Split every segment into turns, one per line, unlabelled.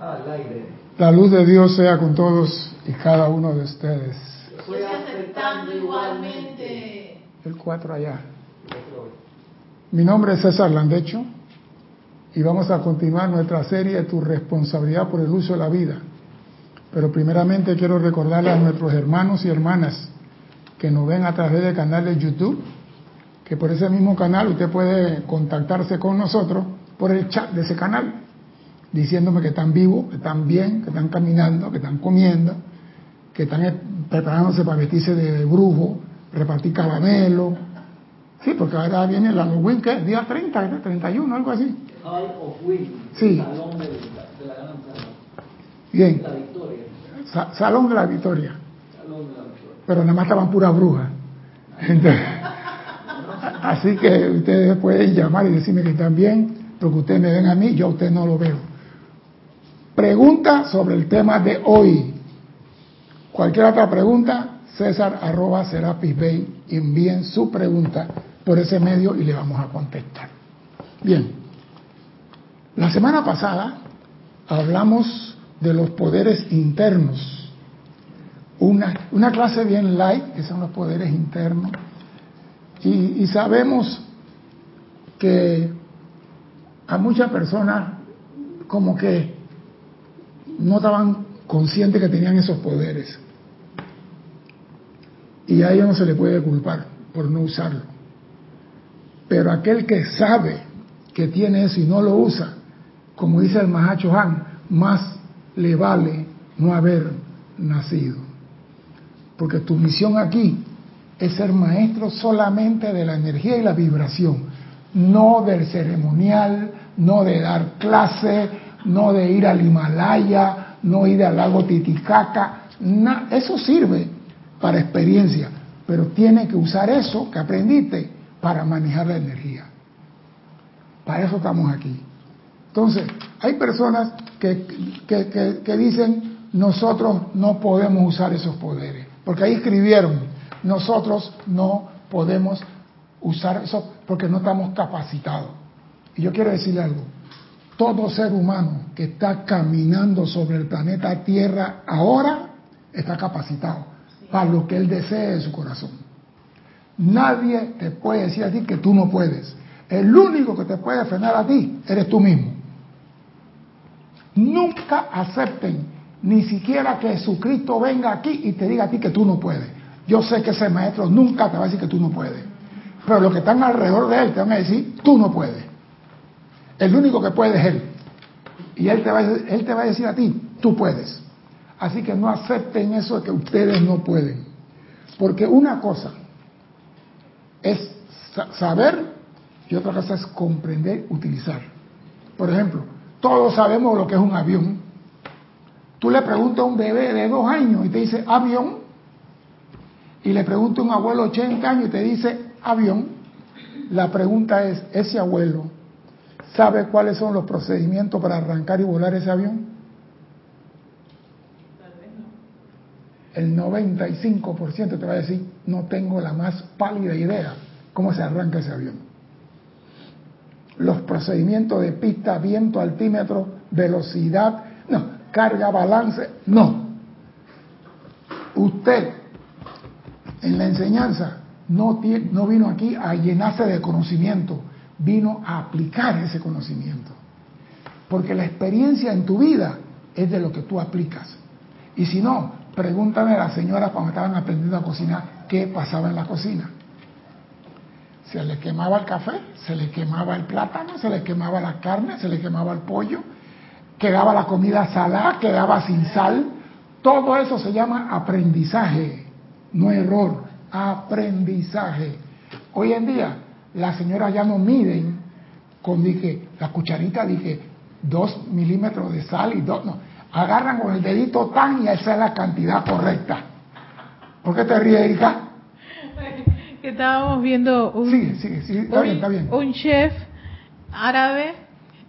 Al aire.
La luz de Dios sea con todos y cada uno de ustedes.
Estoy aceptando igualmente.
El 4 allá. Mi nombre es César Landecho y vamos a continuar nuestra serie Tu responsabilidad por el uso de la vida. Pero primeramente quiero recordarle a nuestros hermanos y hermanas que nos ven a través del canal de YouTube, que por ese mismo canal usted puede contactarse con nosotros por el chat de ese canal, diciéndome que están vivos, que están bien, que están caminando, que están comiendo, que están preparándose para vestirse de brujo, repartir caramelo. Sí, porque ahora viene el Halloween, ¿qué? Día 30, 31, algo así.
Hall of Win.
Sí.
Salón de, de la Gran Salón.
Bien.
La victoria.
Sa- Salón de la Victoria.
Salón de la victoria.
Pero nada más estaban puras brujas. Entonces, así que ustedes pueden llamar y decirme que están bien, porque ustedes me ven a mí, yo a usted no lo veo. Pregunta sobre el tema de hoy. Cualquier otra pregunta, César arroba Serapis Bay, envíen su pregunta por ese medio y le vamos a contestar. Bien, la semana pasada hablamos de los poderes internos una, una clase bien light, que son los poderes internos, y, y sabemos que a muchas personas como que no estaban conscientes que tenían esos poderes. Y a ellos no se le puede culpar por no usarlo. Pero aquel que sabe que tiene eso y no lo usa, como dice el Mahacho Han, más le vale no haber nacido. Porque tu misión aquí es ser maestro solamente de la energía y la vibración, no del ceremonial, no de dar clase, no de ir al Himalaya, no ir al lago Titicaca. eso sirve para experiencia, pero tiene que usar eso que aprendiste para manejar la energía. Para eso estamos aquí. Entonces, hay personas que, que, que- que dicen, nosotros no podemos usar esos poderes, porque ahí escribieron, nosotros no podemos usar eso porque no estamos capacitados. Y yo quiero decirle algo, todo ser humano que está caminando sobre el planeta Tierra ahora está capacitado para lo que él desee de su corazón. Nadie te puede decir a ti que tú no puedes. El único que te puede frenar a ti eres tú mismo. Nunca acepten ni siquiera que Jesucristo venga aquí y te diga a ti que tú no puedes. Yo sé que ese maestro nunca te va a decir que tú no puedes. Pero los que están alrededor de él te van a decir, tú no puedes. El único que puede es él. Y él te va a, decir a ti, tú puedes. Así que no acepten eso de que ustedes no pueden. Porque una cosa es sa- saber y otra cosa es comprender, utilizar. Por ejemplo, todos sabemos lo que es un avión. Tú le preguntas a un bebé de dos años y te dice avión, y le preguntas a un abuelo de 80 años y te dice avión. La pregunta es, ¿ese abuelo sabe cuáles son los procedimientos para arrancar y volar ese avión? El 95% te va a decir, no tengo la más pálida idea cómo se arranca ese avión. Los procedimientos de pista, viento, altímetro, velocidad, no, carga, balance, no. Usted en la enseñanza no, no vino aquí a llenarse de conocimiento, vino a aplicar ese conocimiento. Porque la experiencia en tu vida es de lo que tú aplicas. Y si no, pregúntame a las señoras cuando estaban aprendiendo a cocinar qué pasaba en la cocina. Se le quemaba el café, se le quemaba el plátano, se le quemaba la carne, se le quemaba el pollo, quedaba la comida salada, quedaba sin sal. Todo eso se llama aprendizaje, no error, aprendizaje. Hoy en día las señoras ya no miden con dije, la cucharita, dije, dos milímetros de sal y dos, no, agarran con el dedito tan y esa es la cantidad correcta. ¿Por qué te ríes, Erika?
Que estábamos viendo un,
está
un-
bien, está bien.
un chef árabe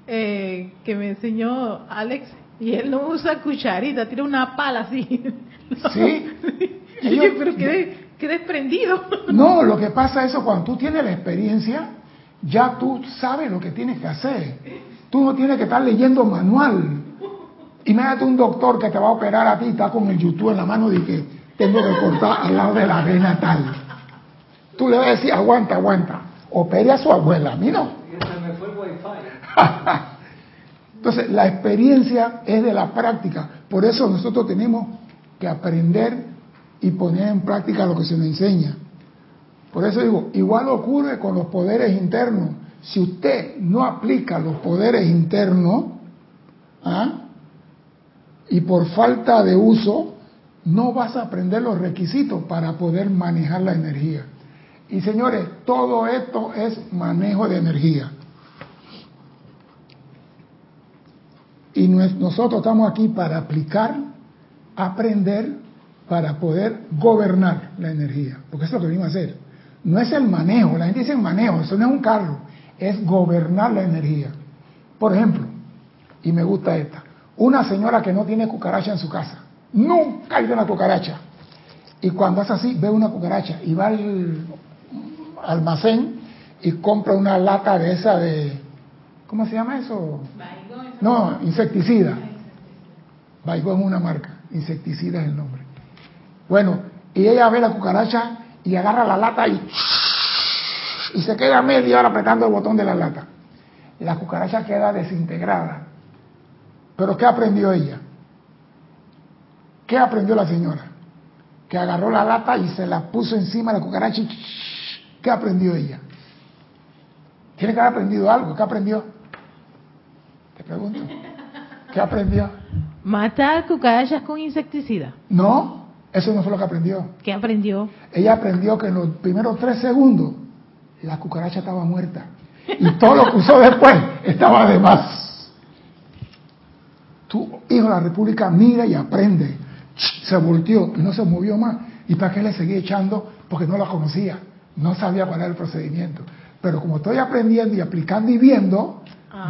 eh, que me enseñó Alex y él no usa cucharita, tira una pala así.
Sí.
Y yo,
Ellos-
pero qué, qué desprendido.
No, lo que pasa es eso, cuando tú tienes la experiencia, ya tú sabes lo que tienes que hacer. Tú no tienes que estar leyendo manual. Imagínate un doctor que te va a operar a ti, está con el YouTube en la mano y que tengo que cortar al lado de la vena tal. Tú le vas a decir, aguanta, aguanta. Opere a su abuela, a mí no. Entonces, la experiencia es de la práctica. Por eso nosotros tenemos que aprender y poner en práctica lo que se nos enseña. Por eso digo, igual ocurre con los poderes internos. Si usted no aplica los poderes internos, ¿ah? y por falta de uso, no vas a aprender los requisitos para poder manejar la energía. Y señores, todo esto es manejo de energía. Y nosotros estamos aquí para aplicar, aprender, para poder gobernar la energía. Porque eso es lo que venimos a hacer. No es el manejo, la gente dice manejo, eso no es un carro, es gobernar la energía. Por ejemplo, y me gusta esta, una señora que no tiene cucaracha en su casa, nunca ha ido a una cucaracha. Y cuando hace así, ve una cucaracha y va al almacén y compra una lata de esa de, ¿cómo se llama eso? No, insecticida. Baigón es una marca, insecticida es el nombre. Bueno, y ella ve la cucaracha y agarra la lata y, y se queda media hora apretando el botón de la lata. La cucaracha queda desintegrada. Pero ¿qué aprendió ella? ¿Qué aprendió la señora? Que agarró la lata y se la puso encima de la cucaracha y ¿qué aprendió ella? Tiene que haber aprendido algo. ¿Qué aprendió? Te pregunto. ¿Qué aprendió?
Matar cucarachas con insecticida.
No, eso no fue lo que aprendió.
¿Qué aprendió?
Ella aprendió que en los primeros tres segundos la cucaracha estaba muerta. Y todo lo que usó después estaba de más. Tu hijo de la República mira y aprende. Se volteó y no se movió más. ¿Y para qué le seguía echando? Porque no la conocía. No sabía cuál era el procedimiento. Pero como estoy aprendiendo y aplicando y viendo,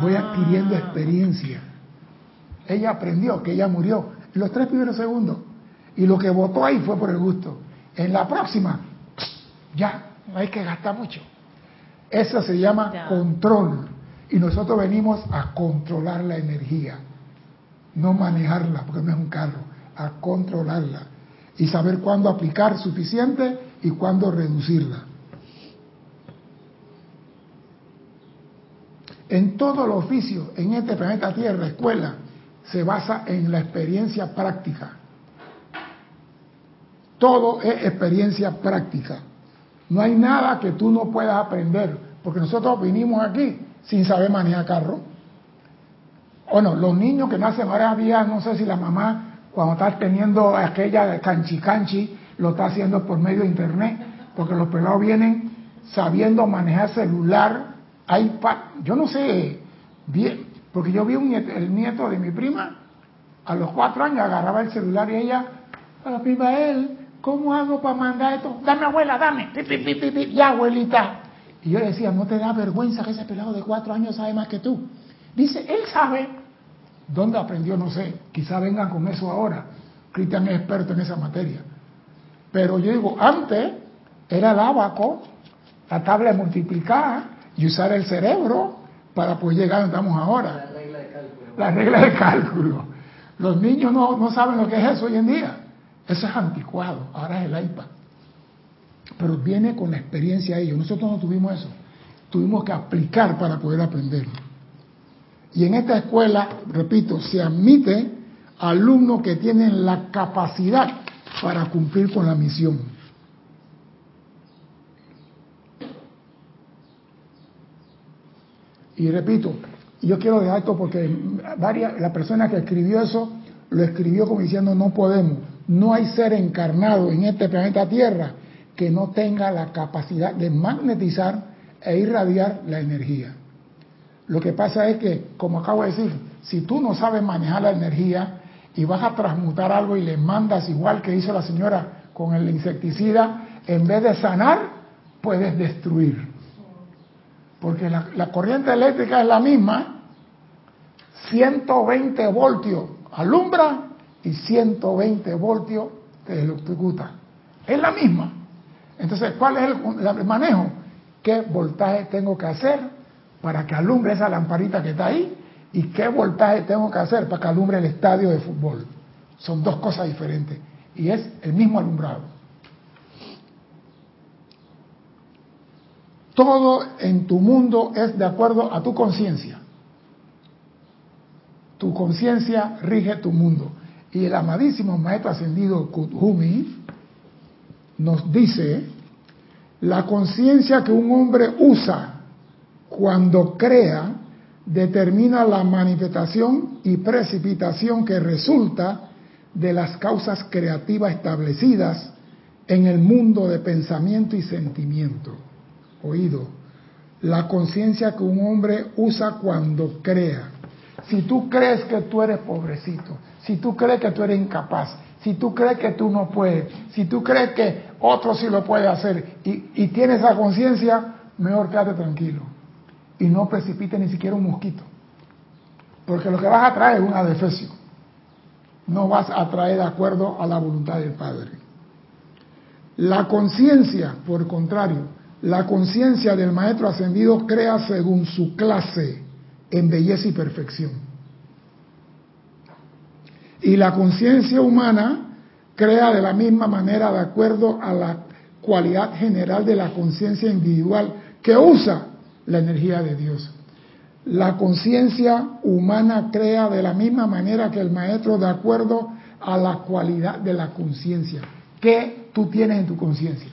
voy
Ah.
adquiriendo experiencia. Ella aprendió que ella murió en los tres primeros segundos. Y lo que votó ahí fue por el gusto. En la próxima, ya, no hay que gastar mucho. Eso se llama
Ya.
control. Y nosotros venimos a controlar la energía. No manejarla, porque no es un carro, a controlarla. Y saber cuándo aplicar suficiente y cuándo reducirla. En todo el oficio, en este planeta Tierra, escuela, se basa en la experiencia práctica. Todo es experiencia práctica. No hay nada que tú no puedas aprender, porque nosotros vinimos aquí sin saber manejar carro. Bueno, los niños que nacen ahora día, no sé si la mamá, cuando está teniendo aquella canchi canchi, lo está haciendo por medio de internet, porque los pelados vienen sabiendo manejar celular, iPad, yo no sé, bien, porque yo vi un el nieto de mi prima, a los cuatro años agarraba el celular y ella, papi él, ¿cómo hago para mandar esto? Dame abuela, dame, pi, pi, pi, pi, pi, ya abuelita. Y yo le decía, ¿no te da vergüenza que ese pelado de cuatro años sabe más que tú? Dice, él sabe. ¿Dónde aprendió? No sé. Quizá vengan con eso ahora. Cristian es experto en esa materia. Pero yo digo, antes era el abaco, la tabla de multiplicar y usar el cerebro para poder llegar donde estamos ahora.
La regla de cálculo.
La regla de cálculo. Los niños no, no saben lo que es eso hoy en día. Eso es anticuado. Ahora es el iPad. Pero viene con la experiencia de ellos. Nosotros no tuvimos eso. Tuvimos que aplicar para poder aprenderlo. Y en esta escuela, repito, se admite alumnos que tienen la capacidad para cumplir con la misión. Y repito, yo quiero dejar esto porque varias, la persona que escribió eso lo escribió como diciendo no podemos, no hay ser encarnado en este planeta Tierra que no tenga la capacidad de magnetizar e irradiar la energía. Lo que pasa es que, como acabo de decir, si tú no sabes manejar la energía y vas a transmutar algo y le mandas igual que hizo la señora con el insecticida, en vez de sanar, puedes destruir. Porque la, la corriente eléctrica es la misma, 120 voltios alumbra y 120 voltios te electrocuta. Es la misma. Entonces, ¿cuál es el, el manejo? ¿Qué voltaje tengo que hacer para que alumbre esa lamparita que está ahí y qué voltaje tengo que hacer para que alumbre el estadio de fútbol. Son dos cosas diferentes y es el mismo alumbrado. Todo en tu mundo es de acuerdo a tu conciencia. Tu conciencia rige tu mundo. Y el amadísimo maestro ascendido Kuthumi nos dice, la conciencia que un hombre usa cuando crea determina la manifestación y precipitación que resulta de las causas creativas establecidas en el mundo de pensamiento y sentimiento. Oído, la conciencia que un hombre usa cuando crea. Si tú crees que tú eres pobrecito, si tú crees que tú eres incapaz, si tú crees que tú no puedes, si tú crees que otro sí lo puede hacer y, y tienes esa conciencia, mejor quédate tranquilo y no precipite ni siquiera un mosquito. Porque lo que vas a traer es un adefesio. No vas a traer de acuerdo a la voluntad del Padre. La conciencia, por contrario, la conciencia del Maestro Ascendido crea según su clase en belleza y perfección. Y la conciencia humana crea de la misma manera de acuerdo a la cualidad general de la conciencia individual que usa la energía de Dios. La conciencia humana crea de la misma manera que el maestro de acuerdo a la cualidad de la conciencia. ¿Qué tú tienes en tu conciencia?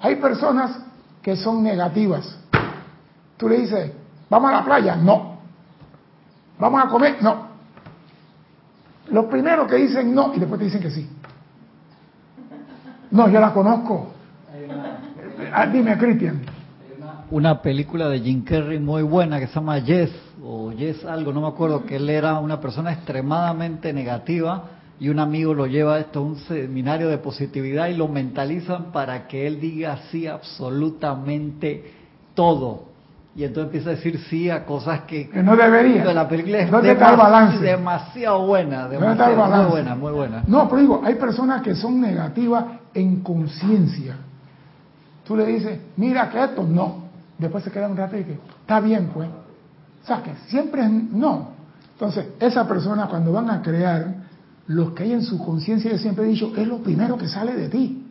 Hay personas que son negativas. Tú le dices, ¿vamos a la playa? No. ¿Vamos a comer? No. Lo primero que dicen no y después te dicen que sí. No, yo la conozco. Ah, dime, Cristian
una película de Jim Carrey muy buena que se llama Yes, o Yes algo, no me acuerdo, que él era una persona extremadamente negativa y un amigo lo lleva a esto a un seminario de positividad y lo mentalizan para que él diga sí absolutamente todo. Y entonces empieza a decir sí a cosas que,
que no debería.
De la película es
¿Dónde está el balance?
demasiado buena, demasiado, muy buena, muy buena.
No, pero digo, hay personas que son negativas en conciencia. Tú le dices, mira que esto, no después se queda un rato y que está bien, pues. O sea, que siempre no. Entonces, esa persona cuando van a crear, lo que hay en su conciencia, yo siempre he dicho, es lo primero que sale de ti.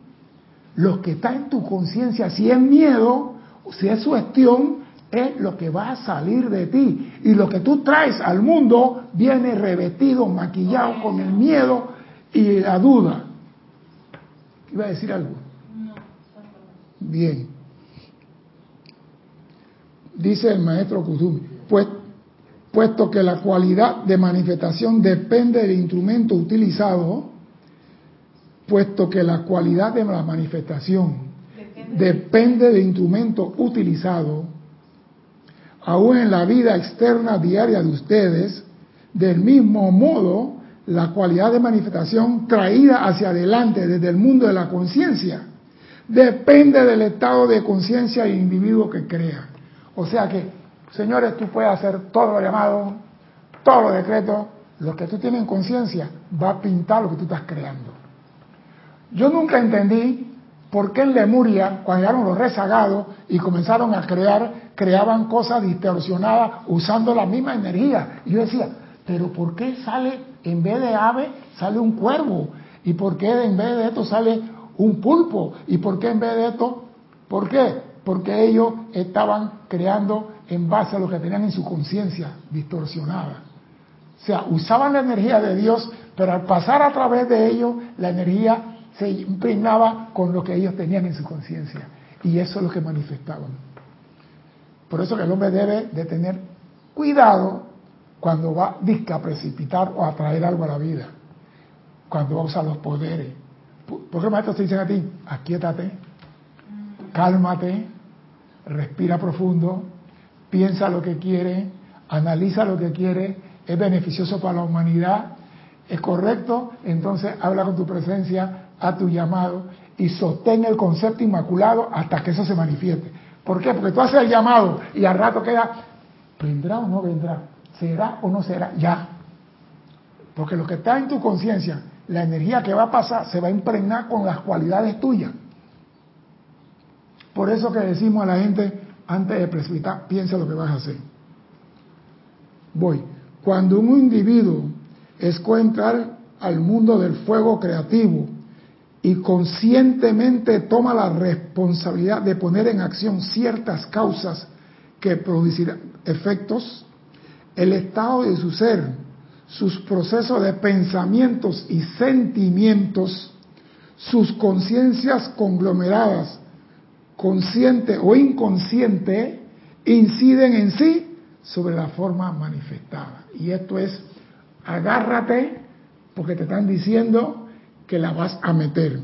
Lo que está en tu conciencia, si es miedo, si es cuestión, es lo que va a salir de ti. Y lo que tú traes al mundo viene revestido, maquillado con el miedo y la duda. ¿Iba a decir algo? Bien dice el maestro Kuzumi, pues, puesto que la cualidad de manifestación depende del instrumento utilizado, puesto que la cualidad de la manifestación depende, del instrumento utilizado, aún en la vida externa diaria de ustedes, del mismo modo, la cualidad de manifestación traída hacia adelante desde el mundo de la conciencia depende del estado de conciencia del individuo que crea. O sea que, señores, tú puedes hacer todo lo llamado, todo lo decreto, lo que tú tienes en conciencia va a pintar lo que tú estás creando. Yo nunca entendí por qué en Lemuria, cuando llegaron los rezagados y comenzaron a crear, creaban cosas distorsionadas usando la misma energía. Y yo decía, pero ¿por qué sale, en vez de ave, sale un cuervo? ¿Y por qué en vez de esto sale un pulpo? ¿Y por qué en vez de esto? ¿Por qué? porque ellos estaban creando en base a lo que tenían en su conciencia distorsionada. O sea, usaban la energía de Dios, pero al pasar a través de ellos, la energía se impregnaba con lo que ellos tenían en su conciencia. Y eso es lo que manifestaban. Por eso que el hombre debe de tener cuidado cuando va a precipitar o a traer algo a la vida. Cuando va a usar los poderes. ¿Por qué maestros te dicen a ti? Aquíétate, cálmate, respira profundo, piensa lo que quiere, analiza lo que quiere, es beneficioso para la humanidad, es correcto, entonces habla con tu presencia, a tu llamado y sostén el concepto inmaculado hasta que eso se manifieste. ¿Por qué? Porque tú haces el llamado y al rato queda, ¿vendrá o no vendrá? ¿Será o no será? Ya. Porque lo que está en tu conciencia, la energía que va a pasar, se va a impregnar con las cualidades tuyas. Por eso que decimos a la gente, antes de precipitar, piensa lo que vas a hacer. Voy. Cuando un individuo escoge entrar al mundo del fuego creativo y conscientemente toma la responsabilidad de poner en acción ciertas causas que producirán efectos, el estado de su ser, sus procesos de pensamientos y sentimientos, sus conciencias conglomeradas, consciente o inconsciente, inciden en sí sobre la forma manifestada. Y esto es, agárrate porque te están diciendo que la vas a meter.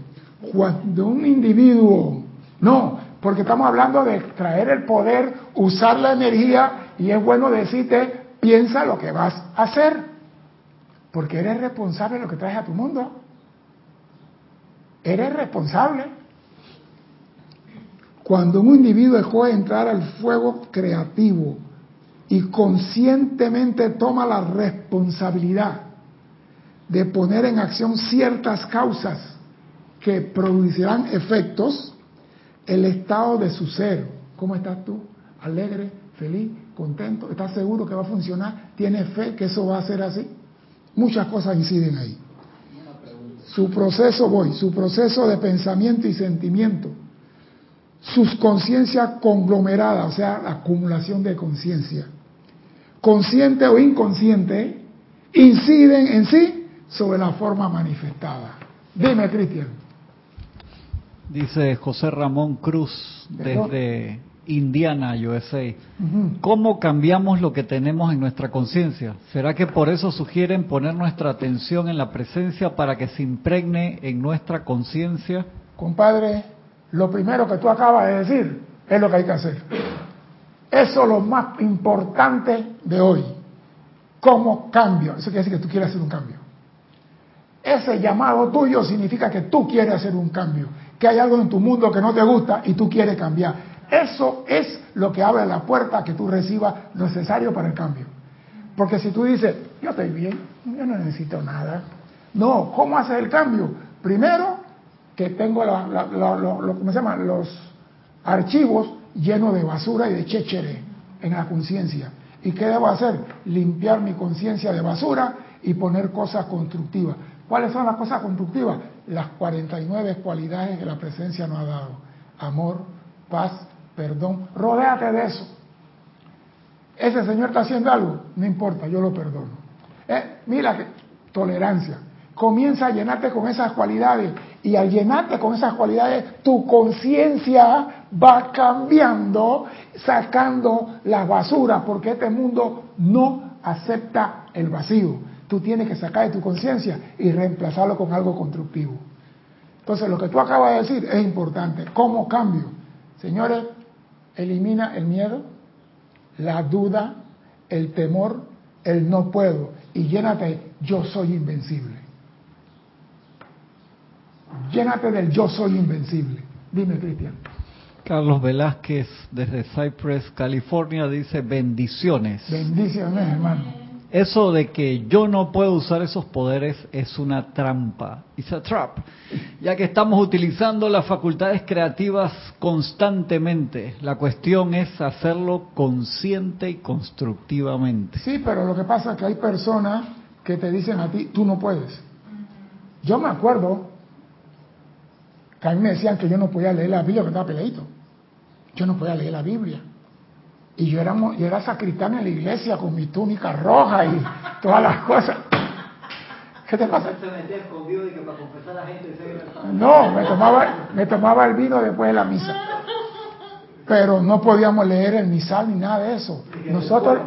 Cuando un individuo, no, porque estamos hablando de traer el poder, usar la energía, y es bueno decirte, piensa lo que vas a hacer, porque eres responsable de lo que traes a tu mundo. Eres responsable. Cuando un individuo dejó de entrar al fuego creativo y conscientemente toma la responsabilidad de poner en acción ciertas causas que producirán efectos, el estado de su ser. ¿Cómo estás tú? Alegre, feliz, contento, ¿estás seguro que va a funcionar? ¿Tienes fe que eso va a ser así? Muchas cosas inciden ahí. Su proceso, voy, su proceso de pensamiento y sentimiento, sus conciencias conglomeradas, o sea, la acumulación de conciencia, consciente o inconsciente, inciden en sí sobre la forma manifestada. Dime, Cristian.
Dice José Ramón Cruz desde Indiana, USA. ¿Cómo cambiamos lo que tenemos en nuestra conciencia? ¿Será que por eso sugieren poner nuestra atención en la presencia para que se impregne en nuestra conciencia?
Compadre, lo primero que tú acabas de decir es lo que hay que hacer. Eso es lo más importante de hoy. ¿Cómo cambio? Eso quiere decir que tú quieres hacer un cambio. Ese llamado tuyo significa que tú quieres hacer un cambio, que hay algo en tu mundo que no te gusta y tú quieres cambiar. Eso es lo que abre la puerta que tú recibas lo necesario para el cambio. Porque si tú dices, yo estoy bien, yo no necesito nada. No, ¿cómo haces el cambio? Primero, que tengo los archivos llenos de basura y de chéchere en la conciencia. ¿Y qué debo hacer? Limpiar mi conciencia de basura y poner cosas constructivas. ¿Cuáles son las cosas constructivas? Las 49 cualidades que la presencia nos ha dado. Amor, paz, perdón, rodéate de eso. Ese señor está haciendo algo, no importa, yo lo perdono. Eh, mira, que, tolerancia. Comienza a llenarte con esas cualidades y al llenarte con esas cualidades, tu conciencia va cambiando, sacando las basuras, porque este mundo no acepta el vacío. Tú tienes que sacar de tu conciencia y reemplazarlo con algo constructivo. Entonces, lo que tú acabas de decir es importante. ¿Cómo cambio? Señores, elimina el miedo, la duda, el temor, el no puedo y llénate, yo soy invencible. Llénate del yo soy invencible. Dime, Cristian.
Carlos Velázquez desde Cypress, California, dice bendiciones.
Bendiciones, hermano.
Eso de que yo no puedo usar esos poderes es una trampa. It's a trap. Ya que estamos utilizando las facultades creativas constantemente. La cuestión es hacerlo consciente y constructivamente.
Sí, pero lo que pasa es que hay personas que te dicen a ti, tú no puedes. Yo me acuerdo que a mí me decían que yo no podía leer la Biblia porque estaba peleito. Yo no podía leer la Biblia. Y yo era, yo era sacristán en la iglesia con mi túnica roja y todas las cosas. ¿Qué te pasa? No, me tomaba, me tomaba el vino después de la misa. Pero no podíamos leer el misal ni nada de eso. Nosotros...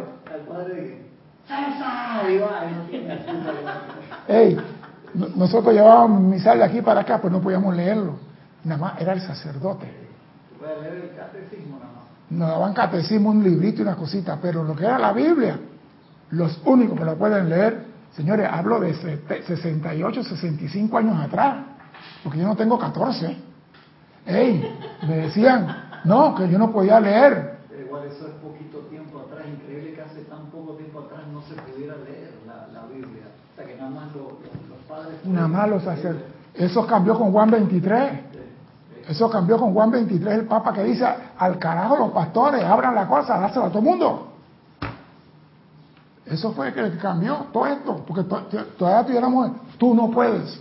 Hey, nosotros llevábamos misal de aquí para acá, pues no podíamos leerlo. Nada más era el sacerdote. leer el catecismo nada más nos daban catecismo, un librito y una cosita, pero lo que era la Biblia, los únicos que la pueden leer, señores, hablo de 68, 65 años atrás, porque yo no tengo 14. Ey, me decían, no, que yo no podía leer.
igual eso es poquito tiempo atrás, increíble que hace tan poco tiempo atrás no se pudiera leer la, Biblia. O sea, que nada más los, padres...
Nada más los hacer. Eso cambió con Juan 23. Eso cambió con Juan 23, el Papa que dice, al carajo los pastores, abran la cosa, dáselo a todo el mundo. Eso fue que cambió todo esto, porque todavía tuviéramos, tú no puedes.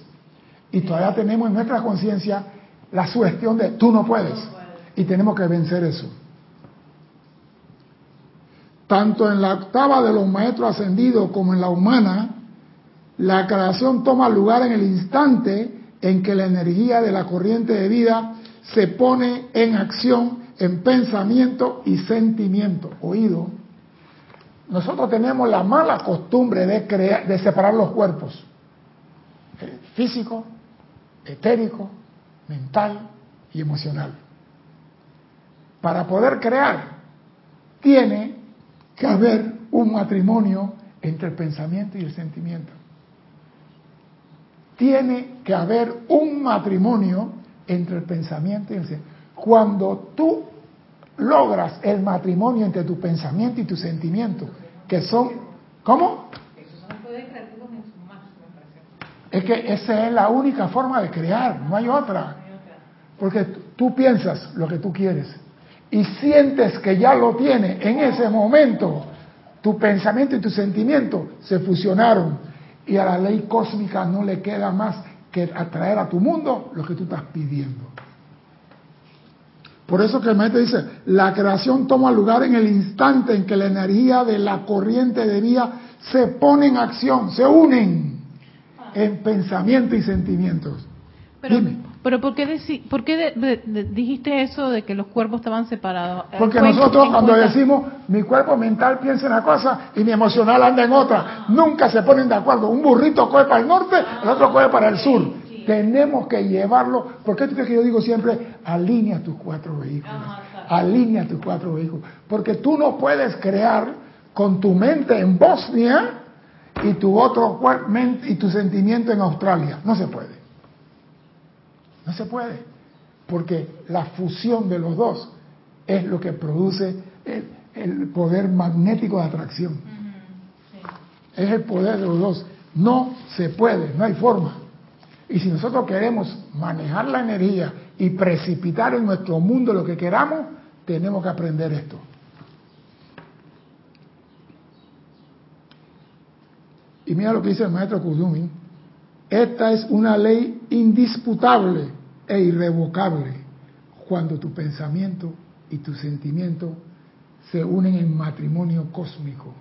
Y todavía tenemos en nuestra conciencia la sugestión de tú no puedes. Y tenemos que vencer eso. Tanto en la octava de los maestros ascendidos como en la humana, la creación toma lugar en el instante en que la energía de la corriente de vida se pone en acción en pensamiento y sentimiento. Oído. Nosotros tenemos la mala costumbre de, crear, de separar los cuerpos. Eh, físico, etérico, mental y emocional. Para poder crear, tiene que haber un matrimonio entre el pensamiento y el sentimiento. Tiene que haber un matrimonio entre el pensamiento y el sentimiento. Cuando tú logras el matrimonio entre tu pensamiento y tu sentimiento, que son, ¿cómo? Es que esa es la única forma de crear, no hay otra. Porque tú piensas lo que tú quieres y sientes que ya lo tienes en ese momento, tu pensamiento y tu sentimiento se fusionaron y a la ley cósmica no le queda más que atraer a tu mundo lo que tú estás pidiendo. Por eso que el maestro dice, la creación toma lugar en el instante en que la energía de la corriente de vida se pone en acción, se unen en pensamiento y sentimientos.
Pero, Dime. Pero ¿por qué, por qué dijiste eso de que los cuerpos estaban separados?
Porque nosotros cuando decimos mi cuerpo mental piensa en una cosa y mi emocional anda en otra, nunca se ponen de acuerdo. Un burrito coge para el norte, el otro coge para el sur. Tenemos que llevarlo, porque tú que yo digo siempre, alinea tus cuatro vehículos, alinea tus cuatro vehículos, porque tú no puedes crear con tu mente en Bosnia y tu otro y tu sentimiento en Australia, no se puede, no se puede, porque la fusión de los dos es lo que produce el, poder magnético de atracción, es el poder de los dos, no se puede, no hay forma. Y si nosotros queremos manejar la energía y precipitar en nuestro mundo lo que queramos, tenemos que aprender esto. Y mira lo que dice el maestro Kuzumi. Esta es una ley indisputable e irrevocable cuando tu pensamiento y tu sentimiento se unen en matrimonio cósmico.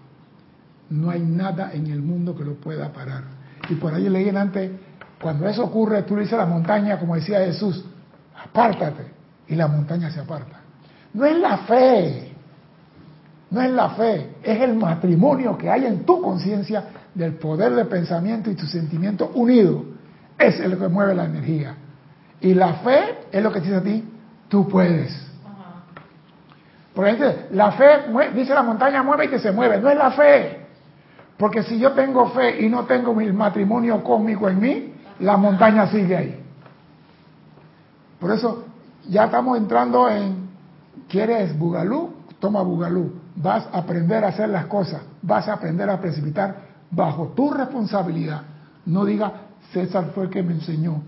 No hay nada en el mundo que lo pueda parar. Y por ahí leí antes cuando eso ocurre, tú le dices a la montaña, como decía Jesús, apártate, y la montaña se aparta. No es la fe, no es la fe, es el matrimonio que hay en tu conciencia del poder de pensamiento y tu sentimiento unido. Es lo que mueve la energía. Y la fe es lo que dice a ti, tú puedes. Porque la fe, dice la montaña, mueve y que se mueve. No es la fe. Porque si yo tengo fe y no tengo mi matrimonio cósmico en mí, la montaña sigue ahí. Por eso ya estamos entrando en, ¿quieres bugalú? Toma bugalú. Vas a aprender a hacer las cosas, vas a aprender a precipitar bajo tu responsabilidad. No diga, César fue el que me enseñó.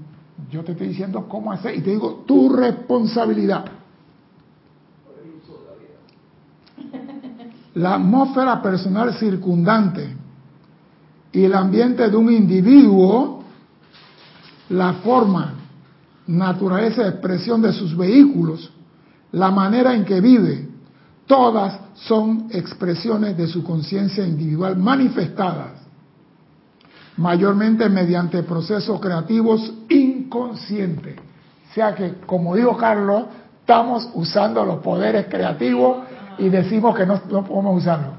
Yo te estoy diciendo cómo hacer y te digo tu responsabilidad. La atmósfera personal circundante y el ambiente de un individuo la forma, naturaleza de expresión de sus vehículos, la manera en que vive, todas son expresiones de su conciencia individual manifestadas, mayormente mediante procesos creativos inconscientes. O sea que, como dijo Carlos, estamos usando los poderes creativos y decimos que no, podemos usarlo.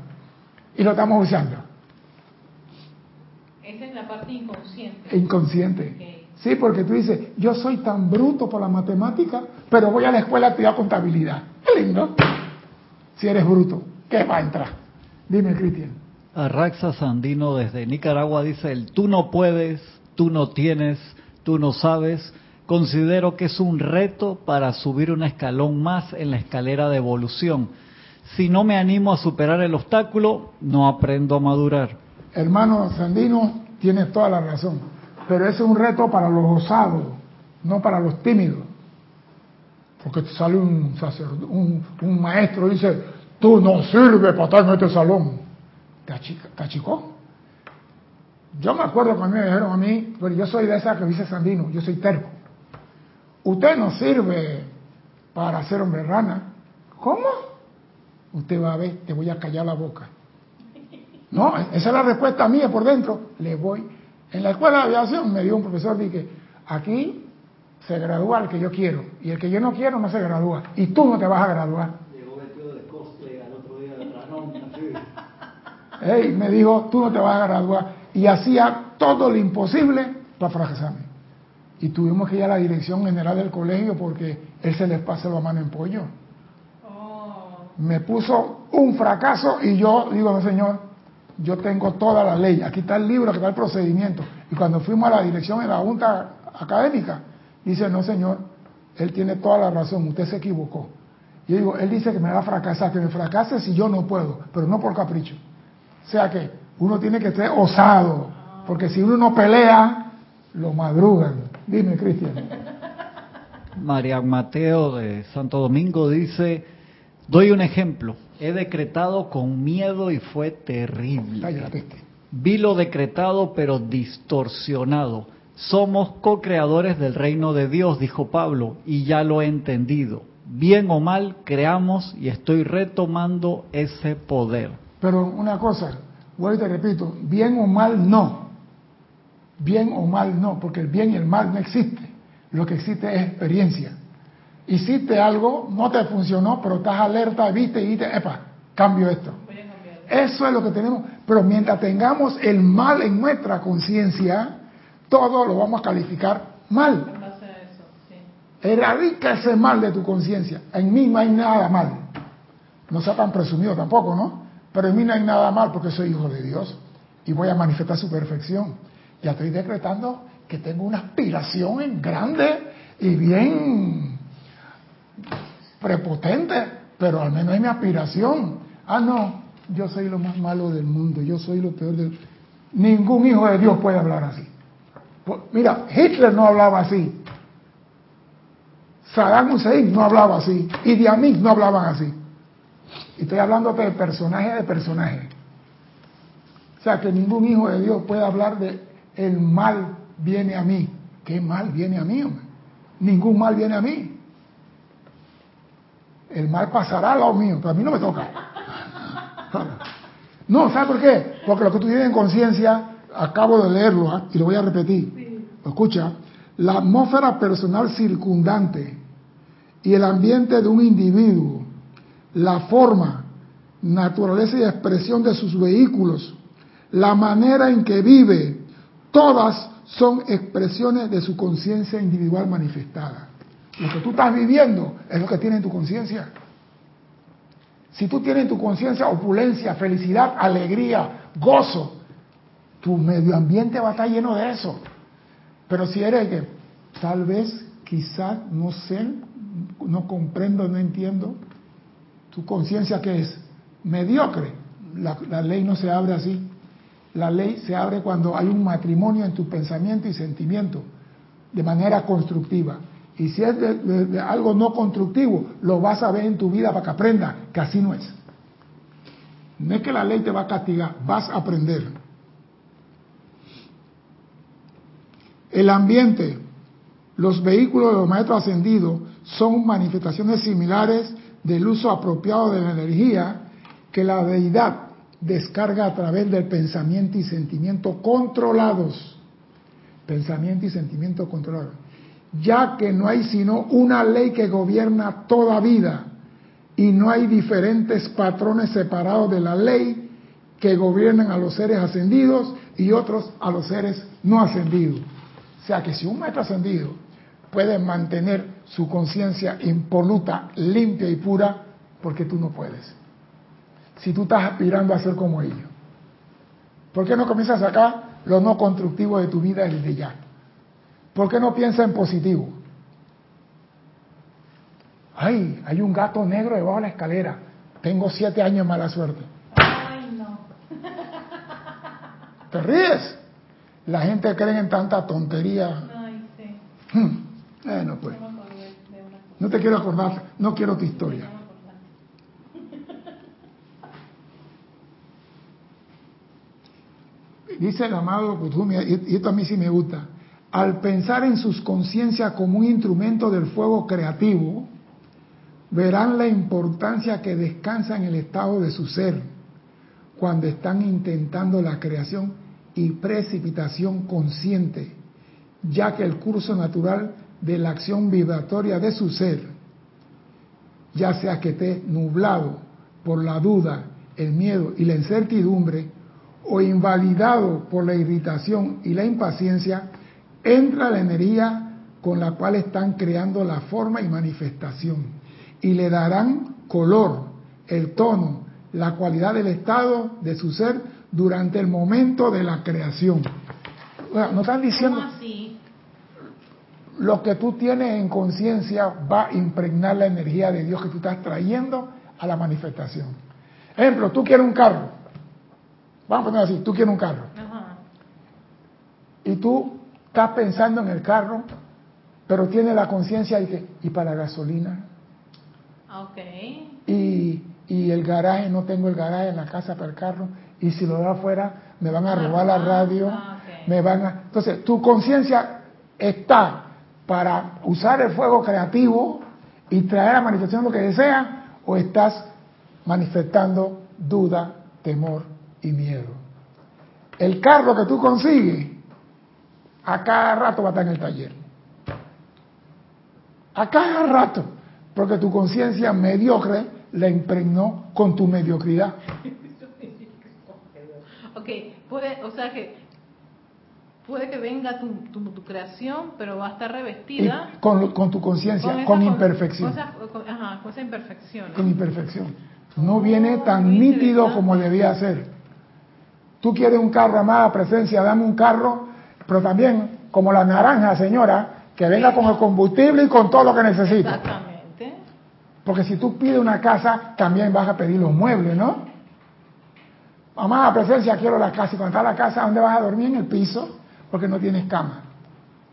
Y lo estamos usando.
Esa es la parte inconsciente.
Inconsciente. Sí, porque tú dices, yo soy tan bruto por la matemática, pero voy a la escuela a estudiar contabilidad. Qué lindo. Si eres bruto, ¿qué va a entrar? Dime, Cristian.
Arraxa Sandino desde Nicaragua dice, el tú no puedes, tú no tienes, tú no sabes. Considero que es un reto para subir un escalón más en la escalera de evolución. Si no me animo a superar el obstáculo, no aprendo a madurar.
Hermano Sandino, tienes toda la razón pero ese es un reto para los osados, no para los tímidos. Porque te sale un, un, maestro y dice, tú no sirves para estar en este salón. cachicó. Yo me acuerdo cuando me dijeron a mí, pero yo soy de esa que dice Sandino, yo soy terco. Usted no sirve para ser hombre rana. ¿Cómo? Usted va a ver, te voy a callar la boca. No, esa es la respuesta mía por dentro. Le voy. En la escuela de aviación me dio un profesor, dije, aquí se gradúa el que yo quiero y el que yo no quiero no se gradúa y tú no te vas a graduar. Llegó vestido de cosplay al otro día de me dijo, tú no te vas a graduar y hacía todo lo imposible para fracasarme. Y tuvimos que ir a la dirección general del colegio porque él se les pasa la mano en pollo. Oh. Me puso un fracaso y yo digo, no señor, yo tengo toda la ley, aquí está el libro, aquí está el procedimiento. Y cuando fuimos a la dirección de la junta académica, dice, no señor, él tiene toda la razón, usted se equivocó. Y yo digo, él dice que me va a fracasar, que me fracase si yo no puedo, pero no por capricho. O sea que uno tiene que ser osado, porque si uno no pelea, lo madrugan. Dime, Cristian.
María Mateo de Santo Domingo dice, doy un ejemplo, he decretado con miedo y fue terrible. Vi lo decretado pero distorsionado. Somos co-creadores del reino de Dios, dijo Pablo, y ya lo he entendido. Bien o mal, creamos y estoy retomando ese poder.
Pero una cosa, vuelvo y te repito, bien o mal no. Bien o mal no, porque el bien y el mal no existe. Lo que existe es experiencia. Hiciste algo, no te funcionó, pero estás alerta, viste y dices, epa, cambio esto. Eso es lo que tenemos. Pero mientras tengamos el mal en nuestra conciencia, todo lo vamos a calificar mal. Erradica ese mal de tu conciencia. En mí no hay nada mal. No sea tan presumido tampoco, ¿no? Pero en mí no hay nada mal porque soy hijo de Dios y voy a manifestar su perfección. Ya estoy decretando que tengo una aspiración en grande y bien prepotente, pero al menos es mi aspiración. Ah, no, yo soy lo más malo del mundo, yo soy lo peor del... Ningún hijo de Dios puede hablar así. Mira, Hitler no hablaba así. Saddam Hussein no hablaba así. Y Diamit no hablaban así. Y estoy hablando de personaje de personaje. O sea, que ningún hijo de Dios puede hablar de el mal viene a mí. ¿Qué mal viene a mí? Ningún mal viene a mí. El mal pasará a lo mío, pero a mí no me toca. No, ¿sabes por qué? Porque lo que tú tienes en conciencia acabo de leerlo ¿ah? y lo voy a repetir. Escucha, la atmósfera personal circundante y el ambiente de un individuo, la forma, naturaleza y expresión de sus vehículos, la manera en que vive, todas son expresiones de su conciencia individual manifestada. Lo que tú estás viviendo es lo que tiene en tu conciencia. Si tú tienes en tu conciencia opulencia, felicidad, alegría, gozo, tu medio ambiente va a estar lleno de eso. Pero si eres que tal vez, quizás, no sé, no comprendo, no entiendo, tu conciencia que es mediocre, la, ley no se abre así. La ley se abre cuando hay un matrimonio en tu pensamiento y sentimiento, de manera constructiva. Y si es de, algo no constructivo, lo vas a ver en tu vida para que aprenda que así no es. No es que la ley te va a castigar, vas a aprender. El ambiente, los vehículos de los maestros ascendidos son manifestaciones similares del uso apropiado de la energía que la deidad descarga a través del pensamiento y sentimiento controlados. Pensamiento y sentimiento controlados. Ya que no hay sino una ley que gobierna toda vida y no hay diferentes patrones separados de la ley que gobiernan a los seres ascendidos y otros a los seres no ascendidos. O sea que si un maestro ascendido puede mantener su conciencia impoluta, limpia y pura, porque tú no puedes. Si tú estás aspirando a ser como ellos. ¿Por qué no comienzas a sacar lo no constructivo de tu vida desde ya? ¿Por qué no piensas en positivo? Ay, hay un gato negro debajo de la escalera. Tengo siete años de mala suerte. Ay, no. ¿Te ríes? La gente cree en tanta tontería. Ay, sí. Hmm. Bueno, pues. No te quiero acordar, no quiero tu historia. dice el amado Kutumi, y esto a mí sí me gusta, al pensar en sus conciencias como un instrumento del fuego creativo, verán la importancia que descansa en el estado de su ser cuando están intentando la creación y precipitación consciente, ya que el curso natural de la acción vibratoria de su ser, ya sea que esté nublado por la duda, el miedo y la incertidumbre, o invalidado por la irritación y la impaciencia, entra la energía con la cual están creando la forma y manifestación y le darán color, el tono, la cualidad del estado de su ser durante el momento de la creación. no están diciendo? Lo que tú tienes en conciencia va a impregnar la energía de Dios que tú estás trayendo a la manifestación. Ejemplo, tú quieres un carro. Vamos a poner así, tú quieres un carro. Y tú estás pensando en el carro, pero tienes la conciencia de que, ¿y para gasolina?
Okay.
Y, y el garaje, no tengo el garaje en la casa para el carro, y si lo da afuera, me van a robar la radio, ah, me van a... Entonces, tu conciencia está para usar el fuego creativo y traer a manifestación lo que desea, o estás manifestando duda, temor y miedo. El carro que tú consigues, a cada rato va a estar en el taller. A cada rato porque tu conciencia mediocre la impregnó con tu mediocridad.
ok, puede, o sea que puede que venga tu, tu, creación, pero va a estar revestida
con, con, tu conciencia, con, imperfección.
Con, ajá, con esa imperfección.
Con imperfección. No viene tan nítido como debía ser. Tú quieres un carro, amada presencia, dame un carro, pero también como la naranja, señora, que venga con el combustible y con todo lo que necesita.
Exactamente.
Porque si tú pides una casa, también vas a pedir los muebles, ¿no? Mamá, a presencia, quiero la casa. Y cuando está la casa, ¿dónde vas a dormir? En el piso, porque no tienes cama.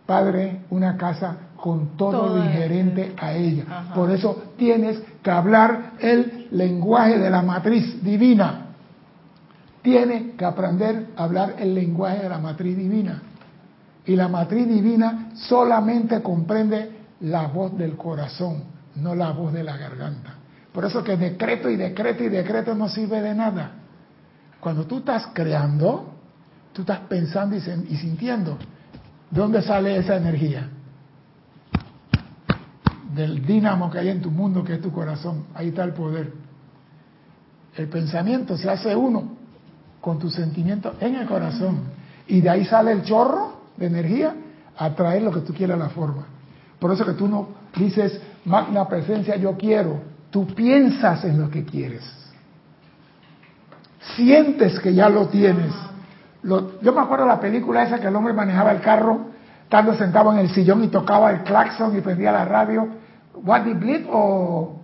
Padre, una casa con todo, lo inherente a ella. Por eso tienes que hablar el lenguaje de la matriz divina. Tienes que aprender a hablar el lenguaje de la matriz divina. Y la matriz divina solamente comprende la voz del corazón no la voz de la garganta. Por eso que decreto y decreto y decreto no sirve de nada. Cuando tú estás creando, tú estás pensando y, sintiendo. ¿De dónde sale esa energía? Del dinamo que hay en tu mundo, que es tu corazón. Ahí está el poder. El pensamiento se hace uno con tu sentimiento en el corazón. Y de ahí sale el chorro de energía a traer lo que tú quieras a la forma. Por eso que tú no dices, magna presencia, yo quiero. Tú piensas en lo que quieres. Sientes que ya lo tienes. Yo me acuerdo de la película esa que el hombre manejaba el carro, estando sentado en el sillón y tocaba el claxon y prendía la radio. What Did Bleed o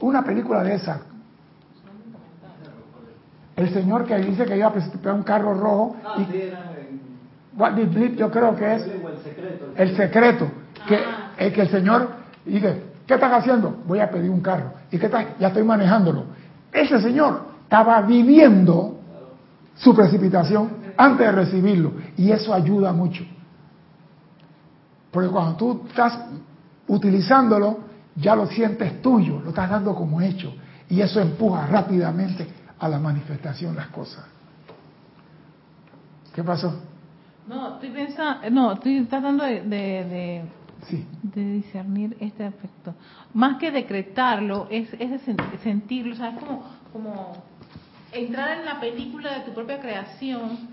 una película de esa. El señor que dice que iba a presentar un carro rojo. Ah, y, What Did Bleed yo creo que es el secreto. Que, es que el señor dice, ¿Qué estás haciendo? Voy a pedir un carro. ¿Y qué tal? Ya estoy manejándolo. Ese señor estaba viviendo su precipitación antes de recibirlo. Y eso ayuda mucho. Porque cuando tú estás utilizándolo, ya lo sientes tuyo, lo estás dando como hecho. Y eso empuja rápidamente a la manifestación las cosas. ¿Qué pasó?
No, estoy pensando, no, estoy tratando de de discernir este aspecto. Más que decretarlo, es, es sentirlo, ¿sabes? Como, como entrar en la película de tu propia creación,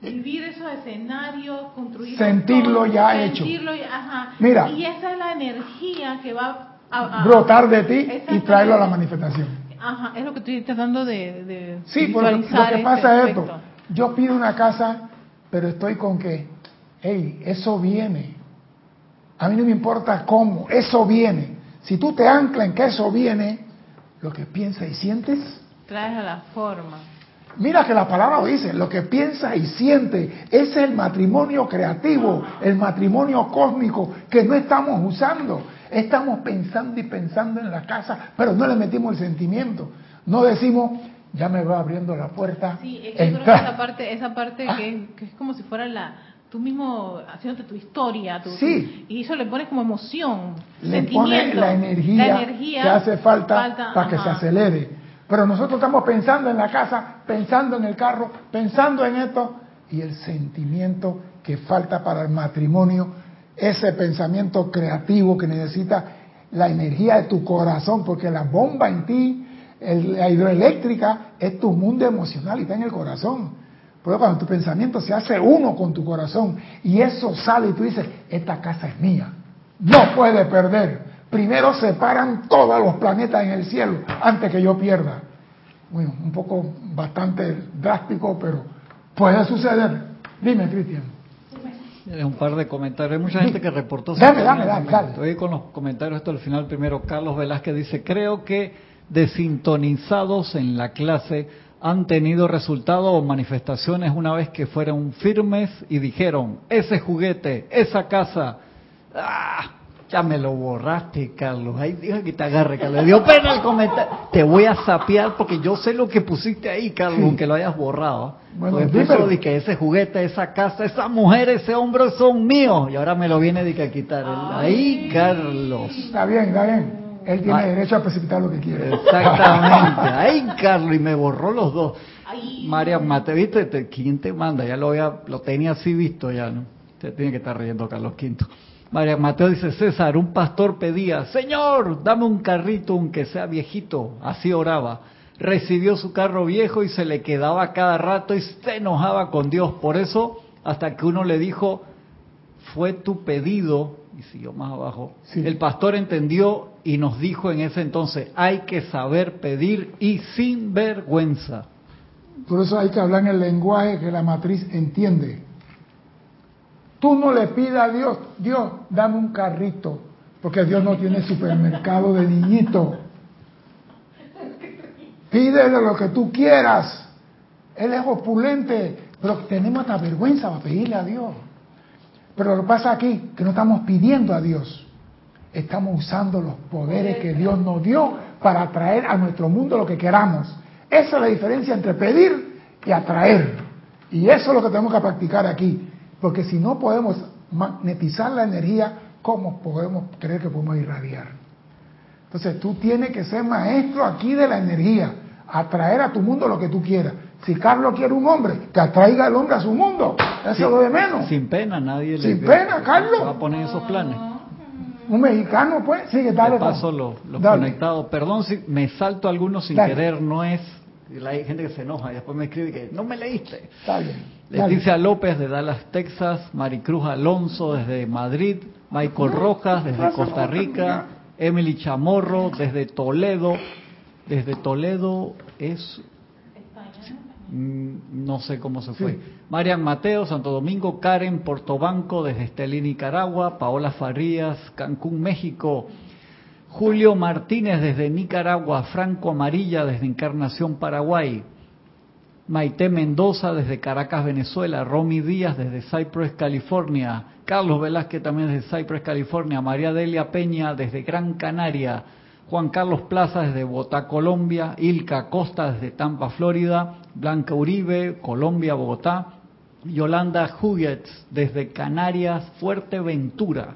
vivir esos escenarios, construir.
Sentirlo ya
sentirlo,
hecho.
Ajá.
Mira.
Y esa es la energía que va a,
brotar de ti y traerlo a la manifestación.
Ajá, es lo que estoy tratando de. de
sí, porque lo que pasa es esto. Yo pido una casa, pero estoy con que, hey, eso viene. A mí no me importa cómo, eso viene. Si tú te anclas en que eso viene, lo que piensas y sientes.
Traes a la forma.
Mira que la palabra lo dice, lo que piensas y sientes es el matrimonio creativo, el matrimonio cósmico que no estamos usando. Estamos pensando y pensando en la casa, pero no le metimos el sentimiento. No decimos, ya me va abriendo la puerta.
Sí, es que creo que esa parte, esa parte ah. que, es como si fuera la tú mismo haciéndote tu historia, tu,
sí.
y eso le pones como emoción,
le sentimiento, la energía, que hace falta, para que se acelere. Pero nosotros estamos pensando en la casa, pensando en el carro, pensando en esto, y el sentimiento que falta para el matrimonio, ese pensamiento creativo que necesita la energía de tu corazón, porque la bomba en ti, la hidroeléctrica, es tu mundo emocional y está en el corazón. Pero cuando tu pensamiento se hace uno con tu corazón y eso sale y tú dices, esta casa es mía, no puede perder. Primero separan todos los planetas en el cielo antes que yo pierda. Bueno, un poco bastante drástico, pero puede suceder. Dime, Cristian.
Un par de comentarios. Hay mucha gente que reportó.
Dame, dame, dame,
Estoy con los comentarios esto al final. Primero, Carlos Velázquez dice, creo que desintonizados en la clase han tenido resultados o manifestaciones una vez que fueron firmes y dijeron, ese juguete, esa casa, ¡ah! Ya me lo borraste, Carlos. Ay, dijo que te agarre, Carlos. Le dio pena el comentario. Te voy a sapear porque yo sé lo que pusiste ahí, Carlos, aunque lo hayas borrado. Bueno, eso de que ese juguete, esa casa, esa mujer, ese hombre son míos. Y ahora me lo viene de a quitar. Ahí, Carlos.
Está bien, está bien. Él tiene derecho a precipitar lo que quiere.
Exactamente. Ahí, Carlos, y me borró los dos. María Mate, ¿viste? ¿Quién te manda? Ya lo, había, lo tenía así visto ya, ¿no? Usted tiene que estar riendo, Carlos Quinto. María Mateo dice, César, un pastor pedía, Señor, dame un carrito aunque sea viejito. Así oraba. Recibió su carro viejo y se le quedaba cada rato y se enojaba con Dios. Por eso, hasta que uno le dijo, fue tu pedido, y siguió más abajo, el pastor entendió y nos dijo en ese entonces, hay que saber pedir y sin vergüenza.
Por eso hay que hablar en el lenguaje que la matriz entiende. Tú no le pidas a Dios, Dios, dame un carrito, porque Dios no tiene supermercado de niñito. Pídele lo que tú quieras. Él es opulente, pero tenemos esta vergüenza para pedirle a Dios. Pero lo que pasa aquí, que no estamos pidiendo a Dios, estamos usando los poderes que Dios nos dio para atraer a nuestro mundo lo que queramos. Esa es la diferencia entre pedir y atraer. Y eso es lo que tenemos que practicar aquí. Porque si no podemos magnetizar la energía, ¿cómo podemos creer que podemos irradiar? Entonces tú tienes que ser maestro aquí de la energía, atraer a tu mundo lo que tú quieras. Si Carlos quiere un hombre, que atraiga al hombre a su mundo. Eso es lo de menos.
Sin pena, nadie
Sin pena, Carlos.
Va a poner esos planes.
Un mexicano, pues, sigue, dale.
paso los, conectados. Perdón si me salto algunos sin querer, no es. Hay gente que se enoja y después me escribe que no me leíste.
Está bien.
Leticia López de Dallas, Texas, Maricruz Alonso desde Madrid, Michael Rojas desde Costa Rica, Emily Chamorro desde Toledo, desde Toledo es mm, no sé cómo se fue. Marian Mateo, Santo Domingo, Karen Portobanco desde Estelí, Nicaragua, Paola Farías, Cancún, México, Julio Martínez desde Nicaragua, Franco Amarilla desde Encarnación, Paraguay, Maite Mendoza desde Caracas, Venezuela, Romy Díaz desde Cypress, California, Carlos Velázquez también desde Cypress, California, María Delia Peña desde Gran Canaria, Juan Carlos Plaza desde Bogotá, Colombia, Ilka Costa desde Tampa, Florida, Blanca Uribe, Colombia, Bogotá, Yolanda Huguets desde Canarias, Fuerteventura,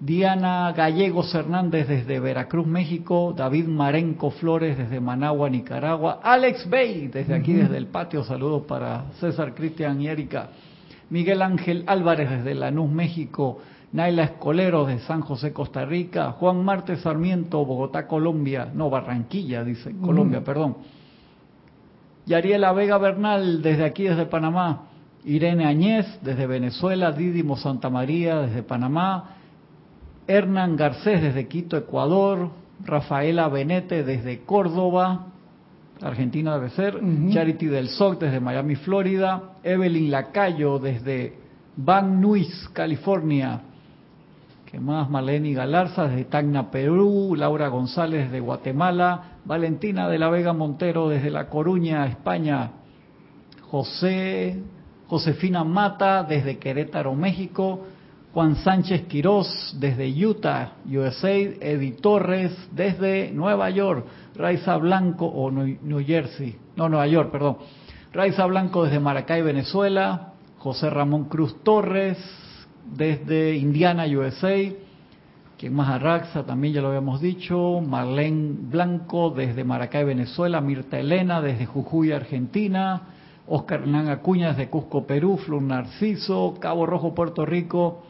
Diana Gallegos Hernández desde Veracruz, México, David Marenco Flores desde Managua, Nicaragua, Alex Bay desde aquí, desde el patio, saludos para César, Cristian y Erika, Miguel Ángel Álvarez desde Lanús, México, Naila Escolero de San José, Costa Rica, Juan Marte Sarmiento, Bogotá, Colombia, no, Barranquilla, dice, Colombia, perdón. Yariela Vega Bernal desde aquí, desde Panamá, Irene Añez desde Venezuela, Didimo Santa María desde Panamá, Hernán Garcés desde Quito, Ecuador, Rafaela Benete desde Córdoba, Argentina debe ser, Charity del SOC desde Miami, Florida, Evelyn Lacayo desde Van Nuys, California, que más? Maleni Galarza desde Tacna, Perú, Laura González desde Guatemala, Valentina de la Vega Montero desde La Coruña, España, José, Josefina Mata desde Querétaro, México, Juan Sánchez Quirós desde Utah, USA, Eddie Torres desde Nueva York, Raiza Blanco o New Jersey, no Nueva York, perdón. Raiza Blanco desde Maracay, Venezuela, José Ramón Cruz Torres desde Indiana, USA, quien más Arraxa también ya lo habíamos dicho, Marlene Blanco desde Maracay, Venezuela, Mirta Elena desde Jujuy, Argentina, Oscar Hernán Acuña desde Cusco, Perú, Flor Narciso, Cabo Rojo, Puerto Rico,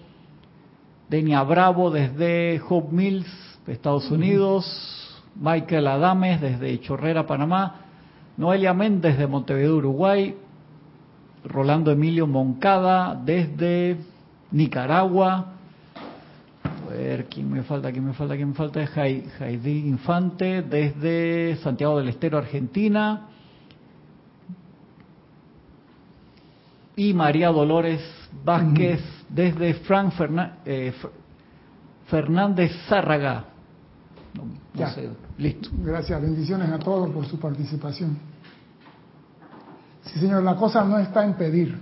Denia Bravo desde Hope Mills, Estados Unidos, Michael Adames desde Chorrera, Panamá, Noelia Méndez de Montevideo, Uruguay, Rolando Emilio Moncada desde Nicaragua, a ver, ¿quién me falta? ¿Quién me falta? ¿Quién me falta? Heidi Infante desde Santiago del Estero, Argentina. Y María Dolores Vázquez desde Frank eh, Fernández Zárraga.
ya. Listo. Gracias, bendiciones a todos por su participación. Sí, señor, la cosa no está en pedir.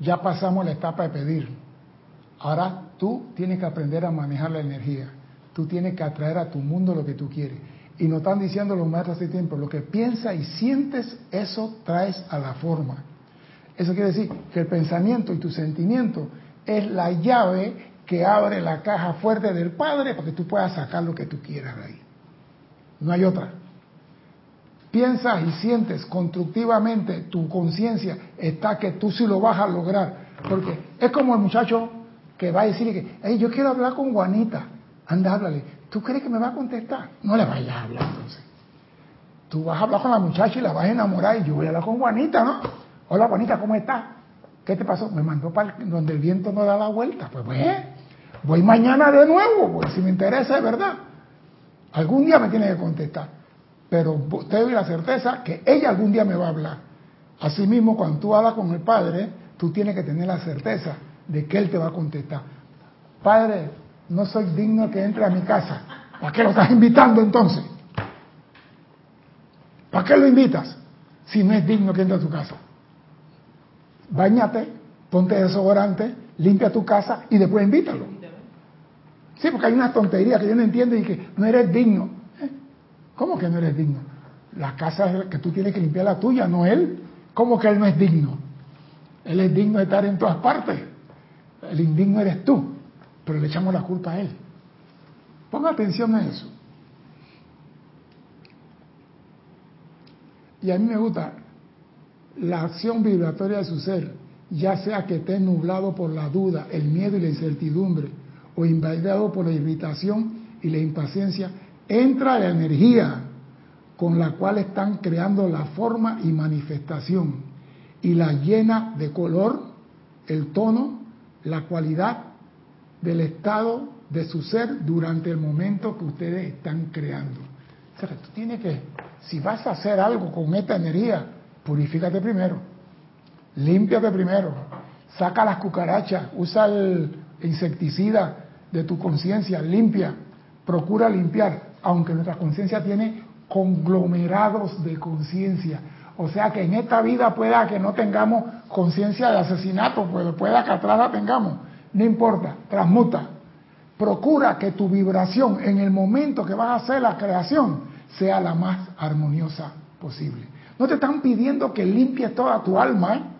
Ya pasamos la etapa de pedir. Ahora tú tienes que aprender a manejar la energía. Tú tienes que atraer a tu mundo lo que tú quieres. Y nos están diciendo los maestros hace tiempo, lo que piensas y sientes, eso traes a la forma. Eso quiere decir que el pensamiento y tu sentimiento es la llave que abre la caja fuerte del Padre para que tú puedas sacar lo que tú quieras de ahí. No hay otra. Piensas y sientes constructivamente, tu conciencia está que tú sí lo vas a lograr. Porque es como el muchacho que va a decir que, hey, yo quiero hablar con Juanita. Anda, háblale. ¿Tú crees que me va a contestar? No le vayas a hablar entonces. Tú vas a hablar con la muchacha y la vas a enamorar y yo voy a hablar con Juanita, ¿no? Hola Juanita, ¿cómo estás? ¿Qué te pasó? Me mandó para donde el viento no da la vuelta. Pues voy, voy mañana de nuevo, porque si me interesa es verdad. Algún día me tiene que contestar. Pero te doy la certeza que ella algún día me va a hablar. Asimismo, cuando tú hablas con el Padre, tú tienes que tener la certeza de que Él te va a contestar. Padre, no soy digno que entre a mi casa. ¿Para qué lo estás invitando entonces? ¿Para qué lo invitas si no es digno que entre a tu casa? Báñate, ponte desodorante, limpia tu casa y después invítalo. Sí, porque hay una tontería que yo no entiendo y que no eres digno. ¿Eh? ¿Cómo que no eres digno? La casa que tú tienes que limpiar la tuya, no él. ¿Cómo que él no es digno? Él es digno de estar en todas partes. El indigno eres tú, pero le echamos la culpa a él. Ponga atención a eso. Y a mí me gusta, la acción vibratoria de su ser, ya sea que esté nublado por la duda, el miedo y la incertidumbre, o invadido por la irritación y la impaciencia, entra la energía con la cual están creando la forma y manifestación y la llena de color, el tono, la cualidad del estado de su ser durante el momento que ustedes están creando. O sea, tú tienes que, si vas a hacer algo con esta energía, purifícate primero, límpiate primero, saca las cucarachas, usa el insecticida de tu conciencia, limpia, procura limpiar, aunque nuestra conciencia tiene conglomerados de conciencia. O sea que en esta vida pueda que no tengamos conciencia de asesinato, pues pueda que atrás la tengamos, no importa, transmuta. Procura que tu vibración en el momento que vas a hacer la creación sea la más armoniosa posible. No te están pidiendo que limpies toda tu alma,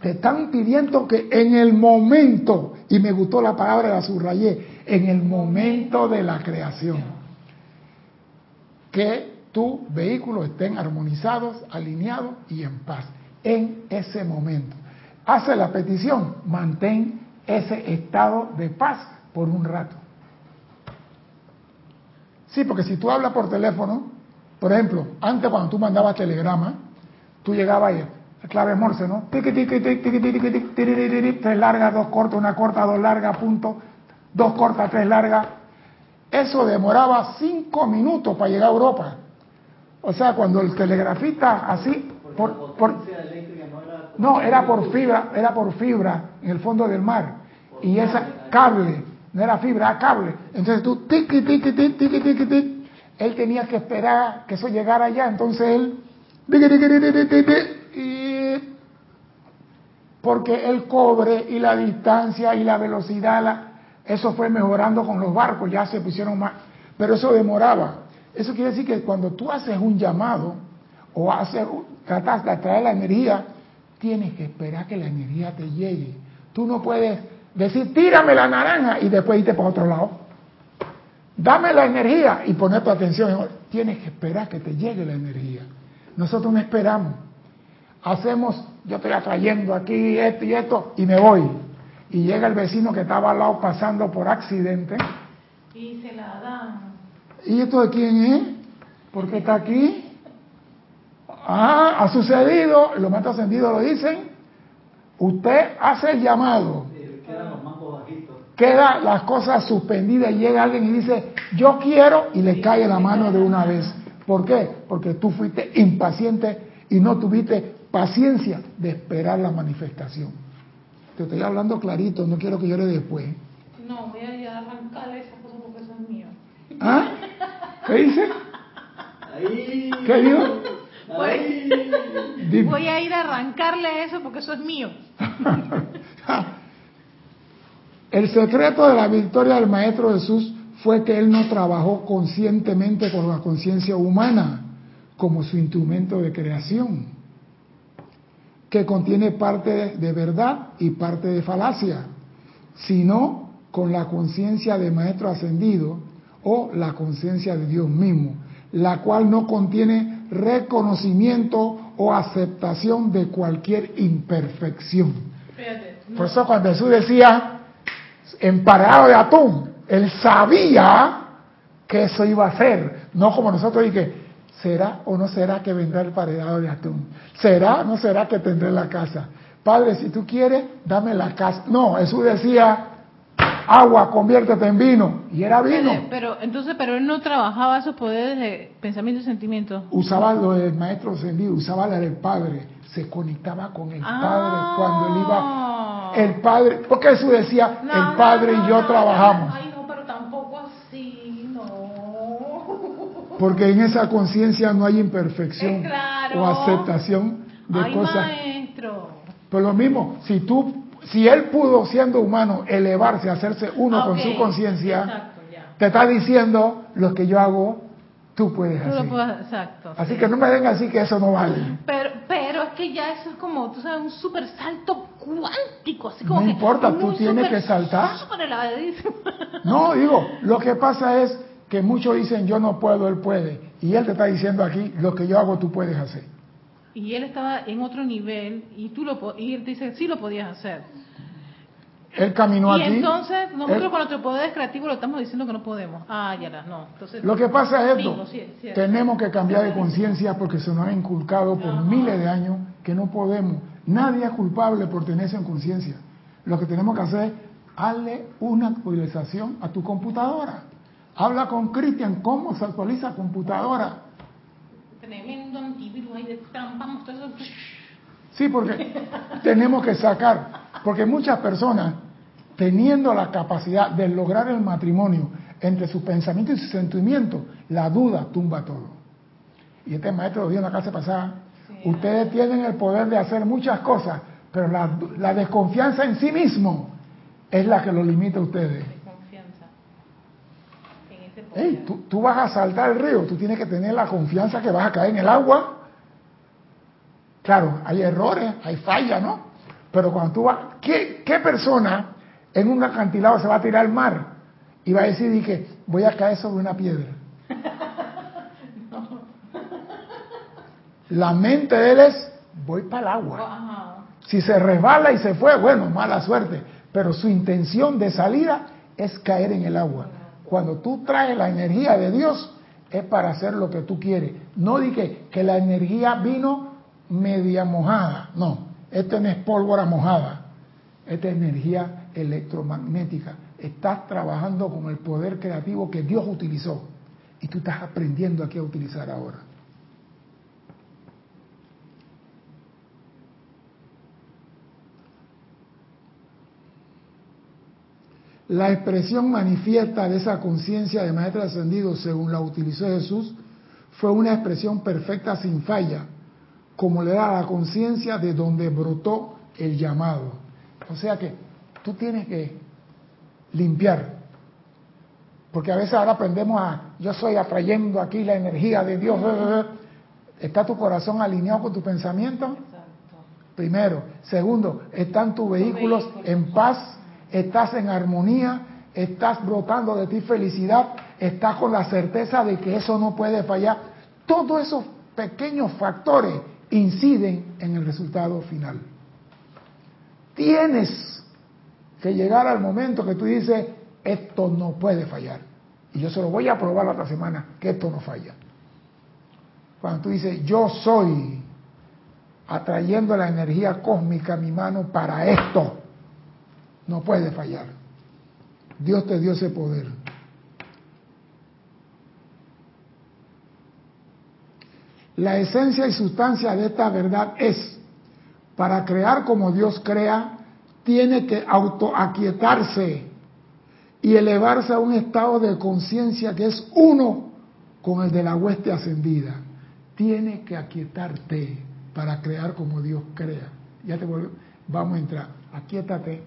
te están pidiendo que en el momento, y me gustó la palabra, la subrayé, en el momento de la creación, que tus vehículos estén armonizados, alineados y en paz, en ese momento. Hace la petición, mantén ese estado de paz por un rato. Sí, porque si tú hablas por teléfono, por ejemplo, antes cuando tú mandabas telegrama, tú llegabas ahí, clave Morse, ¿no? Tres largas, dos cortas, una corta, dos largas, punto, dos cortas, tres largas. Eso demoraba cinco minutos para llegar a Europa. O sea, cuando el telegrafista así, por, por, no, era por fibra, era por fibra en el fondo del mar. Y esa cable, no era fibra, era cable. Entonces tú, tiqui, tiqui, tiqui, tiqui, tiqui, él tenía que esperar que eso llegara allá, entonces él porque el cobre y la distancia y la velocidad, eso fue mejorando con los barcos, ya se pusieron más, pero eso demoraba. Eso quiere decir que cuando tú haces un llamado o haces, tratas de atraer la energía, tienes que esperar que la energía te llegue. Tú no puedes decir, tírame la naranja y después irte para otro lado. Dame la energía y poner tu atención. Tienes que esperar que te llegue la energía. Nosotros no esperamos. Hacemos, yo estoy atrayendo aquí esto y esto y me voy. Y llega el vecino que estaba al lado pasando por accidente.
Y se la dan.
¿Y esto de quién es? ¿Por qué está aquí? Ah, ha sucedido, los maestros ascendidos lo dicen. Usted hace el llamado. Quedan las cosas suspendidas y llega alguien y dice, yo quiero, y le cae la mano de una vez. ¿Por qué? Porque tú fuiste impaciente y no tuviste paciencia de esperar la manifestación. Te estoy hablando clarito, no quiero que llore después.
No, voy a ir a arrancarle esa cosa porque eso es mío.
¿Ah? ¿Qué dice? ¿Qué dijo?
Voy, a ir a arrancarle eso porque eso es mío.
El secreto de la victoria del Maestro Jesús fue que él no trabajó conscientemente con la conciencia humana como su instrumento de creación, que contiene parte de verdad y parte de falacia, sino con la conciencia de Maestro Ascendido o la conciencia de Dios mismo, la cual no contiene reconocimiento o aceptación de cualquier imperfección. Por eso cuando Jesús decía, emparado de atún, él sabía que eso iba a ser, no como nosotros y que ¿será o no será que vendrá el paredado de atún? ¿Será o no será que tendré la casa? Padre, si tú quieres, dame la casa. No, Jesús decía, agua, conviértete en vino. Y era vino.
Pero, entonces, pero él no trabajaba esos poderes de pensamiento y sentimiento.
Usaba lo del maestro ascendido, usaba la del Padre. Se conectaba con el Padre cuando él iba. Ah. El Padre, porque Jesús decía, el Padre y yo trabajamos.
Ay, no, pero tampoco así, no.
Porque en esa conciencia no hay imperfección o aceptación de
Ay,
cosas.
Maestro.
Pues lo mismo, si tú si él pudo, siendo humano, elevarse, hacerse uno con su conciencia, te está diciendo lo que yo hago, tú puedes hacer.
exacto.
Así que no me den así que eso no vale.
Pero, pero es que ya eso es como, tú sabes, un super salto cuántico. Así como
no importa, tú tienes que saltar.
Super
no, digo, lo que pasa es que muchos dicen yo no puedo, él puede. Y él te está diciendo aquí, lo que yo hago, tú puedes hacer
y él estaba en otro nivel y tú lo y él te dice sí lo podías hacer
él caminó
y
aquí
entonces nosotros con nuestro poder creativo lo estamos diciendo que no podemos. Ah ya no. Entonces
lo que pasa es esto. tenemos que cambiar de conciencia porque se nos ha inculcado por miles de años que no podemos. Nadie es culpable por tenerse en conciencia. Lo que tenemos que hacer es hazle una actualización a tu computadora. Habla con Cristian cómo se actualiza computadora.
Tremendo antivirus ahí de
Sí, porque tenemos que sacar, porque muchas personas, teniendo la capacidad de lograr el matrimonio entre sus pensamientos y sus sentimientos, la duda tumba todo. Y este maestro lo dijo en la clase pasada, ustedes tienen el poder de hacer muchas cosas, pero la, desconfianza en sí mismo es la que lo limita a ustedes. Hey, tú, tú, vas a saltar el río, tú tienes que tener la confianza que vas a caer en el agua. Claro, hay errores, hay fallas, ¿no? Pero cuando tú vas, ¿qué, qué persona en un acantilado se va a tirar al mar y va a decir, dije, voy a caer sobre una piedra? La mente de él es, voy para el agua. Si se resbala y se fue, bueno, mala suerte. Pero su intención de salida es caer en el agua. Cuando tú traes la energía de Dios, es para hacer lo que tú quieres. No dije que la energía vino media mojada. No, esto no es pólvora mojada. Esta es energía electromagnética. Estás trabajando con el poder creativo que Dios utilizó. Y tú estás aprendiendo aquí a utilizar ahora. La expresión manifiesta de esa conciencia de Maestro Ascendido, según la utilizó Jesús, fue una expresión perfecta sin falla, como le da la conciencia de donde brotó el llamado. O sea que tú tienes que limpiar. Porque a veces ahora aprendemos a, yo soy atrayendo aquí la energía de Dios. ¿Está tu corazón alineado con tu pensamiento? Primero. Segundo, ¿están tus vehículos en paz? ¿Estás en armonía? ¿Estás brotando de ti felicidad? ¿Estás con la certeza de que eso no puede fallar? Todos esos pequeños factores inciden en el resultado final. Tienes que llegar al momento que tú dices, esto no puede fallar. Y yo se lo voy a probar la otra semana, que esto no falla. Cuando tú dices, yo soy atrayendo la energía cósmica a mi mano para esto, no puede fallar. Dios te dio ese poder. La esencia y sustancia de esta verdad es, para crear como Dios crea, tiene que autoaquietarse y elevarse a un estado de conciencia que es uno con el de la hueste ascendida. Tiene que aquietarte para crear como Dios crea. Ya te Vamos a entrar. Aquietate,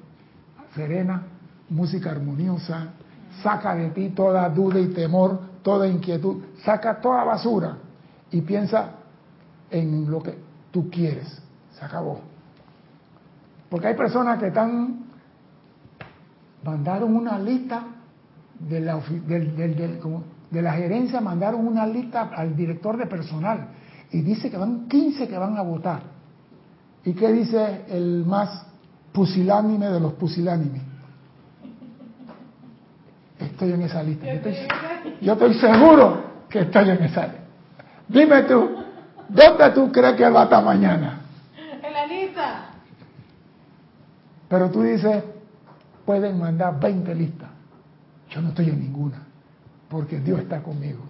serena, música armoniosa, saca de ti toda duda y temor, toda inquietud, saca toda basura y piensa en lo que tú quieres. Se acabó. Porque hay personas que están, mandaron una lista de la, de la gerencia, mandaron una lista al director de personal y dice que van 15 que van a votar. ¿Y qué dice el más pusilánime de los pusilánimes? Estoy en esa lista. Yo estoy, yo estoy seguro que estoy en esa lista. Dime tú, ¿dónde tú crees que va hasta mañana?
En la lista.
Pero tú dices, pueden mandar 20 listas. Yo no estoy en ninguna, porque Dios está conmigo.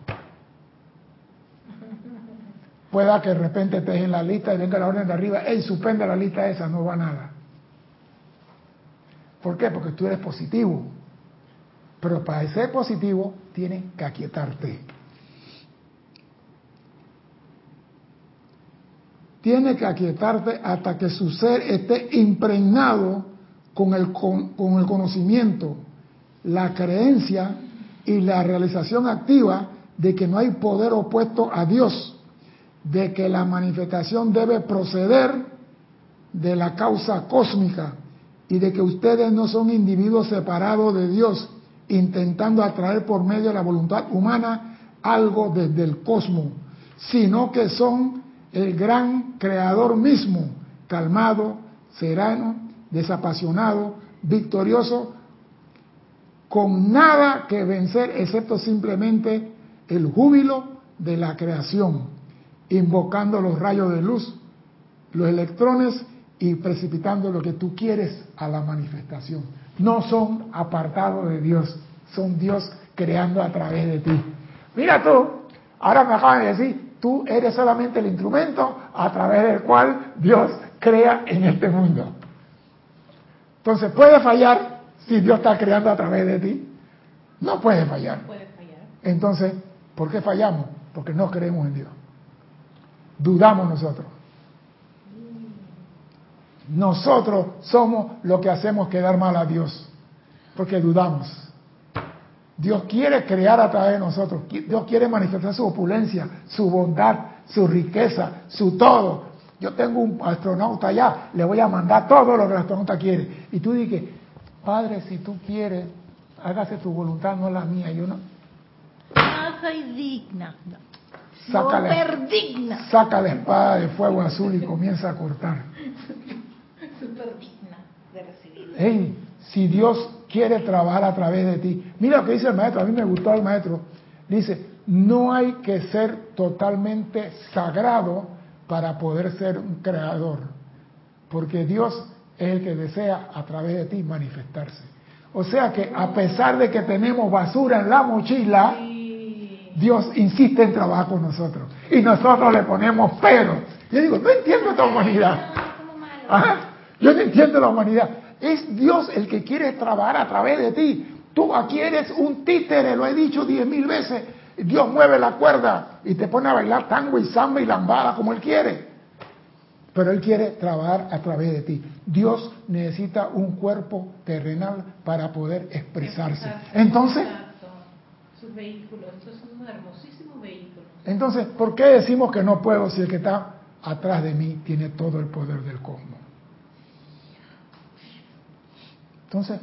Pueda que de repente estés en la lista y venga la orden de arriba, ¡ey, suspende la lista esa! No va nada. ¿Por qué? Porque tú eres positivo. Pero para ser positivo, tienes que aquietarte. tiene que aquietarte hasta que su ser esté impregnado con el, con, el conocimiento, la creencia y la realización activa de que no hay poder opuesto a Dios, de que la manifestación debe proceder de la causa cósmica y de que ustedes no son individuos separados de Dios, intentando atraer por medio de la voluntad humana algo desde el cosmos, sino que son el gran creador mismo, calmado, sereno, desapasionado, victorioso, con nada que vencer excepto simplemente el júbilo de la creación, invocando los rayos de luz, los electrones y precipitando lo que tú quieres a la manifestación. No son apartados de Dios, son Dios creando a través de ti. Mira tú, ahora me acaban de decir, Tú eres solamente el instrumento a través del cual Dios crea en este mundo. Entonces, ¿puede fallar si Dios está creando a través de ti? No puede fallar. Puede fallar. Entonces, ¿por qué fallamos? Porque no creemos en Dios. Dudamos nosotros. Nosotros somos lo que hacemos quedar mal a Dios. Porque dudamos. Dios quiere crear a través de nosotros. Dios quiere manifestar su opulencia, su bondad, su riqueza, su todo. Yo tengo un astronauta allá, le voy a mandar todo lo que el astronauta quiere. Y tú dices, Padre, si tú quieres, hágase tu voluntad, no la mía. Yo no.
No soy digna.
Saca la, digna. Saca la espada de fuego azul y comienza a cortar.
Super digna de recibir.
Hey, si Dios quiere trabajar a través de ti. Mira lo que dice el maestro, a mí me gustó el maestro. Dice, no hay que ser totalmente sagrado para poder ser un creador, porque Dios es el que desea a través de ti manifestarse. O sea que a pesar de que tenemos basura en la mochila, Dios insiste en trabajar con nosotros. Y nosotros le ponemos pero. Yo digo, no entiendo esta humanidad. Yo no entiendo la humanidad. Es Dios el que quiere trabajar a través de ti. Tú aquí eres un títere, lo he dicho diez mil veces. Dios mueve la cuerda y te pone a bailar tango y samba y lambada como Él quiere. pero Él quiere trabajar a través de ti. Dios necesita un cuerpo terrenal para poder expresarse. Entonces,
sus vehículos, estos son unos hermosísimos vehículos.
Entonces, ¿por qué decimos que no puedo si el que está atrás de mí tiene todo el poder del cosmos? Entonces,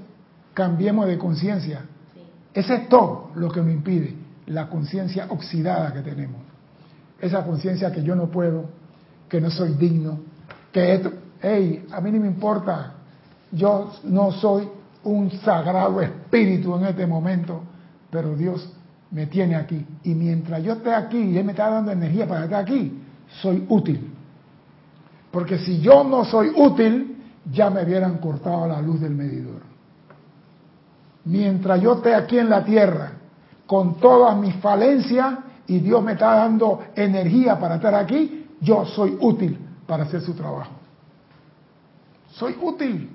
cambiemos de conciencia. Ese es todo lo que me impide, la conciencia oxidada que tenemos. Esa conciencia que yo no puedo, que no soy digno, que esto, hey, a mí no me importa, yo no soy un sagrado espíritu en este momento, pero Dios me tiene aquí. Y mientras yo esté aquí y Él me está dando energía para estar aquí, soy útil. Porque si yo no soy útil, ya me hubieran cortado la luz del medidor. Mientras yo esté aquí en la tierra, con todas mis falencias, y Dios me está dando energía para estar aquí, yo soy útil para hacer su trabajo. Soy útil.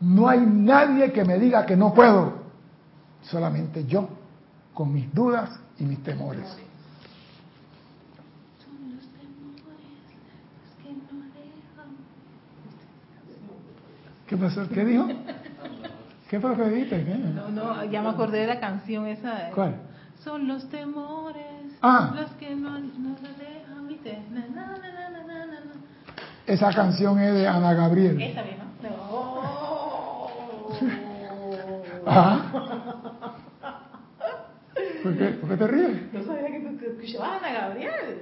No hay nadie que me diga que no puedo. Solamente yo, con mis dudas y mis temores. ¿Qué pasó? ¿Qué dijo? ¿Qué fue lo que dijiste?
No, no, ya me acordé de la canción esa.
¿Cuál?
Son los temores
ah.
los que no, no dejan, ¿viste? Na, na, na,
esa canción es de Ana Gabriel.
Esa misma. No.
Ajá. ¿Por qué, ¿Por qué te ríes?
No sabía que tú escuchabas a Ana Gabriel.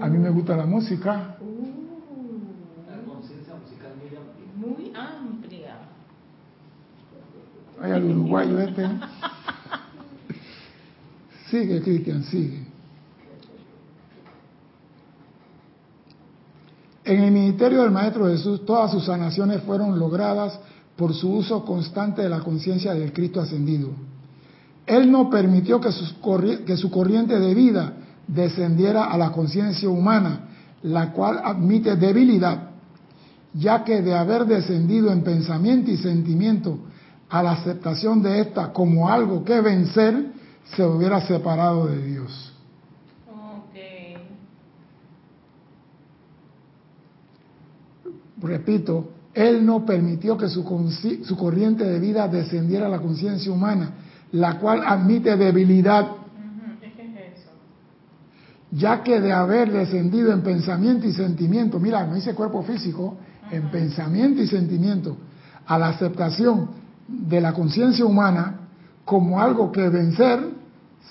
A mí me gusta la música.
muy
Ay, al uruguayo este. Sigue, Cristian, sigue. En el ministerio del Maestro Jesús, todas sus sanaciones fueron logradas por su uso constante de la conciencia del Cristo ascendido. Él no permitió que, que su corriente de vida descendiera a la conciencia humana, la cual admite debilidad, ya que de haber descendido en pensamiento y sentimiento a la aceptación de esta como algo que vencer, se hubiera separado de Dios. Repito, Él no permitió que su, su corriente de vida descendiera a la conciencia humana, la cual admite debilidad. Ya que de haber descendido en pensamiento y sentimiento, mira, no dice cuerpo físico, en pensamiento y sentimiento, a la aceptación de la conciencia humana como algo que vencer,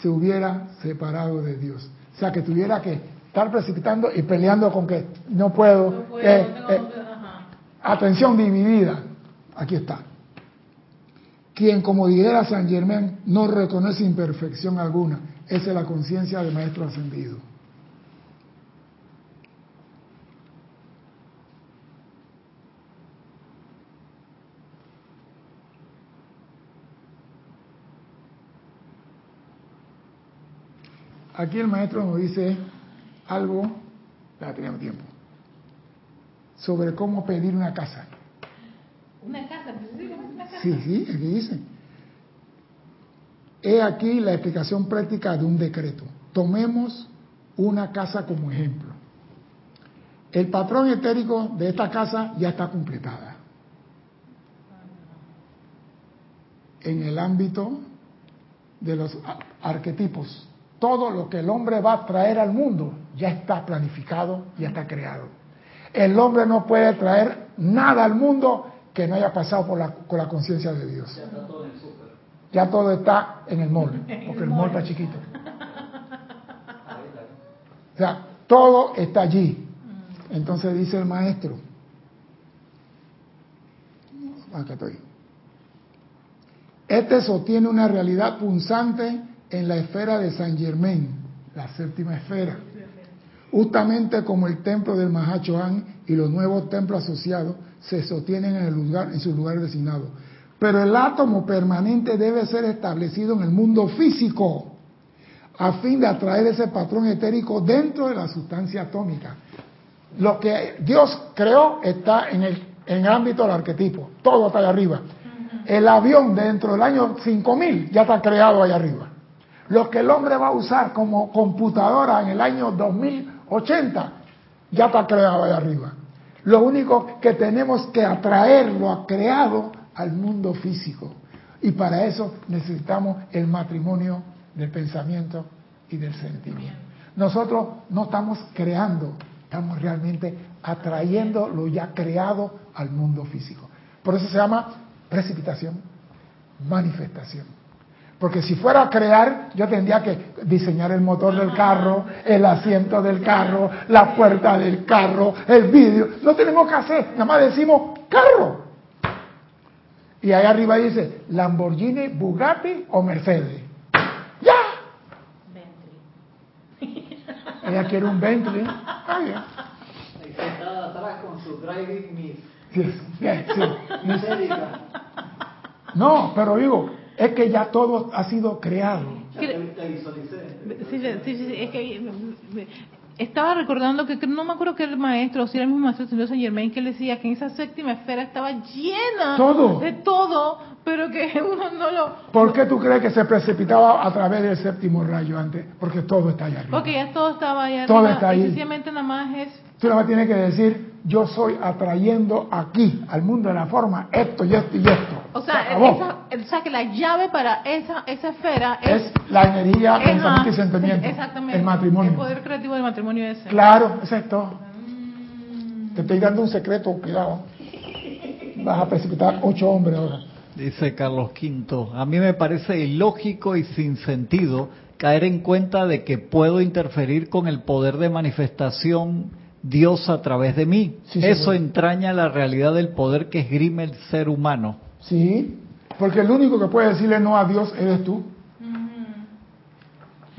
se hubiera separado de Dios. O sea, que tuviera que estar precipitando y peleando con que no puedo. Eh, eh, atención dividida. Aquí está. Quien, como dijera San Germán, no reconoce imperfección alguna. Esa es la conciencia del Maestro Ascendido. Aquí el maestro nos dice algo, ya tenemos tiempo, sobre cómo pedir una casa.
Una casa, una casa.
Sí, sí, aquí dice. He aquí la explicación práctica de un decreto. Tomemos una casa como ejemplo. El patrón etérico de esta casa ya está completada. En el ámbito de los arquetipos todo lo que el hombre va a traer al mundo ya está planificado, ya está creado. El hombre no puede traer nada al mundo que no haya pasado por la, con la conciencia de Dios. Ya, está todo en el ya todo está en el mall, porque el mall está chiquito. O sea, todo está allí. Entonces dice el maestro, acá estoy. Este sostiene una realidad punzante en la esfera de San Germain, la séptima esfera, justamente como el templo del Mahachohan y los nuevos templos asociados se sostienen en, el lugar, en sus lugares designados. Pero el átomo permanente debe ser establecido en el mundo físico a fin de atraer ese patrón etérico dentro de la sustancia atómica. Lo que Dios creó está en el, en el ámbito del arquetipo, todo está allá arriba. El avión dentro del año 5000 ya está creado allá arriba. Lo que el hombre va a usar como computadora en el año 2080 ya está creado ahí arriba. Lo único que tenemos que atraerlo a creado al mundo físico. Y para eso necesitamos el matrimonio del pensamiento y del sentimiento. Nosotros no estamos creando, estamos realmente atrayendo lo ya creado al mundo físico. Por eso se llama precipitación, manifestación. Porque si fuera a crear, yo tendría que diseñar el motor del carro, el asiento del carro, la puerta del carro, el vídeo. No tenemos que hacer, nada más decimos carro. Y ahí arriba dice Lamborghini, Bugatti o Mercedes. ¡Ya! Bentley. Ella quiere un Bentley. Está bien. atrás con su driving miss. Sí, sí, No, pero digo, es que ya todo ha sido creado.
Sí, sí, sí, es que estaba recordando que, no me acuerdo que el maestro, o si era el mismo maestro señor Saint Germain, que decía que en esa séptima esfera estaba llena de todo, pero que uno no lo...
¿Por qué tú crees que se precipitaba a través del séptimo rayo antes? Porque todo está allá arriba.
Porque ya todo estaba allá
todo Está ahí.
sencillamente nada más es...
Tú nada más tienes que decir, yo soy atrayendo aquí, al mundo de la forma, esto y esto y esto.
O sea, esa, o sea que la llave para esa, esa esfera
es, la energía, pensamiento y sentimiento.
Exactamente.
El matrimonio.
El poder creativo del matrimonio ese.
Claro, exacto. Te estoy dando un secreto, cuidado. Vas a precipitar ocho hombres ahora.
Dice Carlos V, a mí me parece ilógico y sin sentido caer en cuenta de que puedo interferir con el poder de manifestación Dios a través de mí. Eso entraña la realidad del poder que esgrime el ser humano.
Sí, porque el único que puede decirle no a Dios eres tú.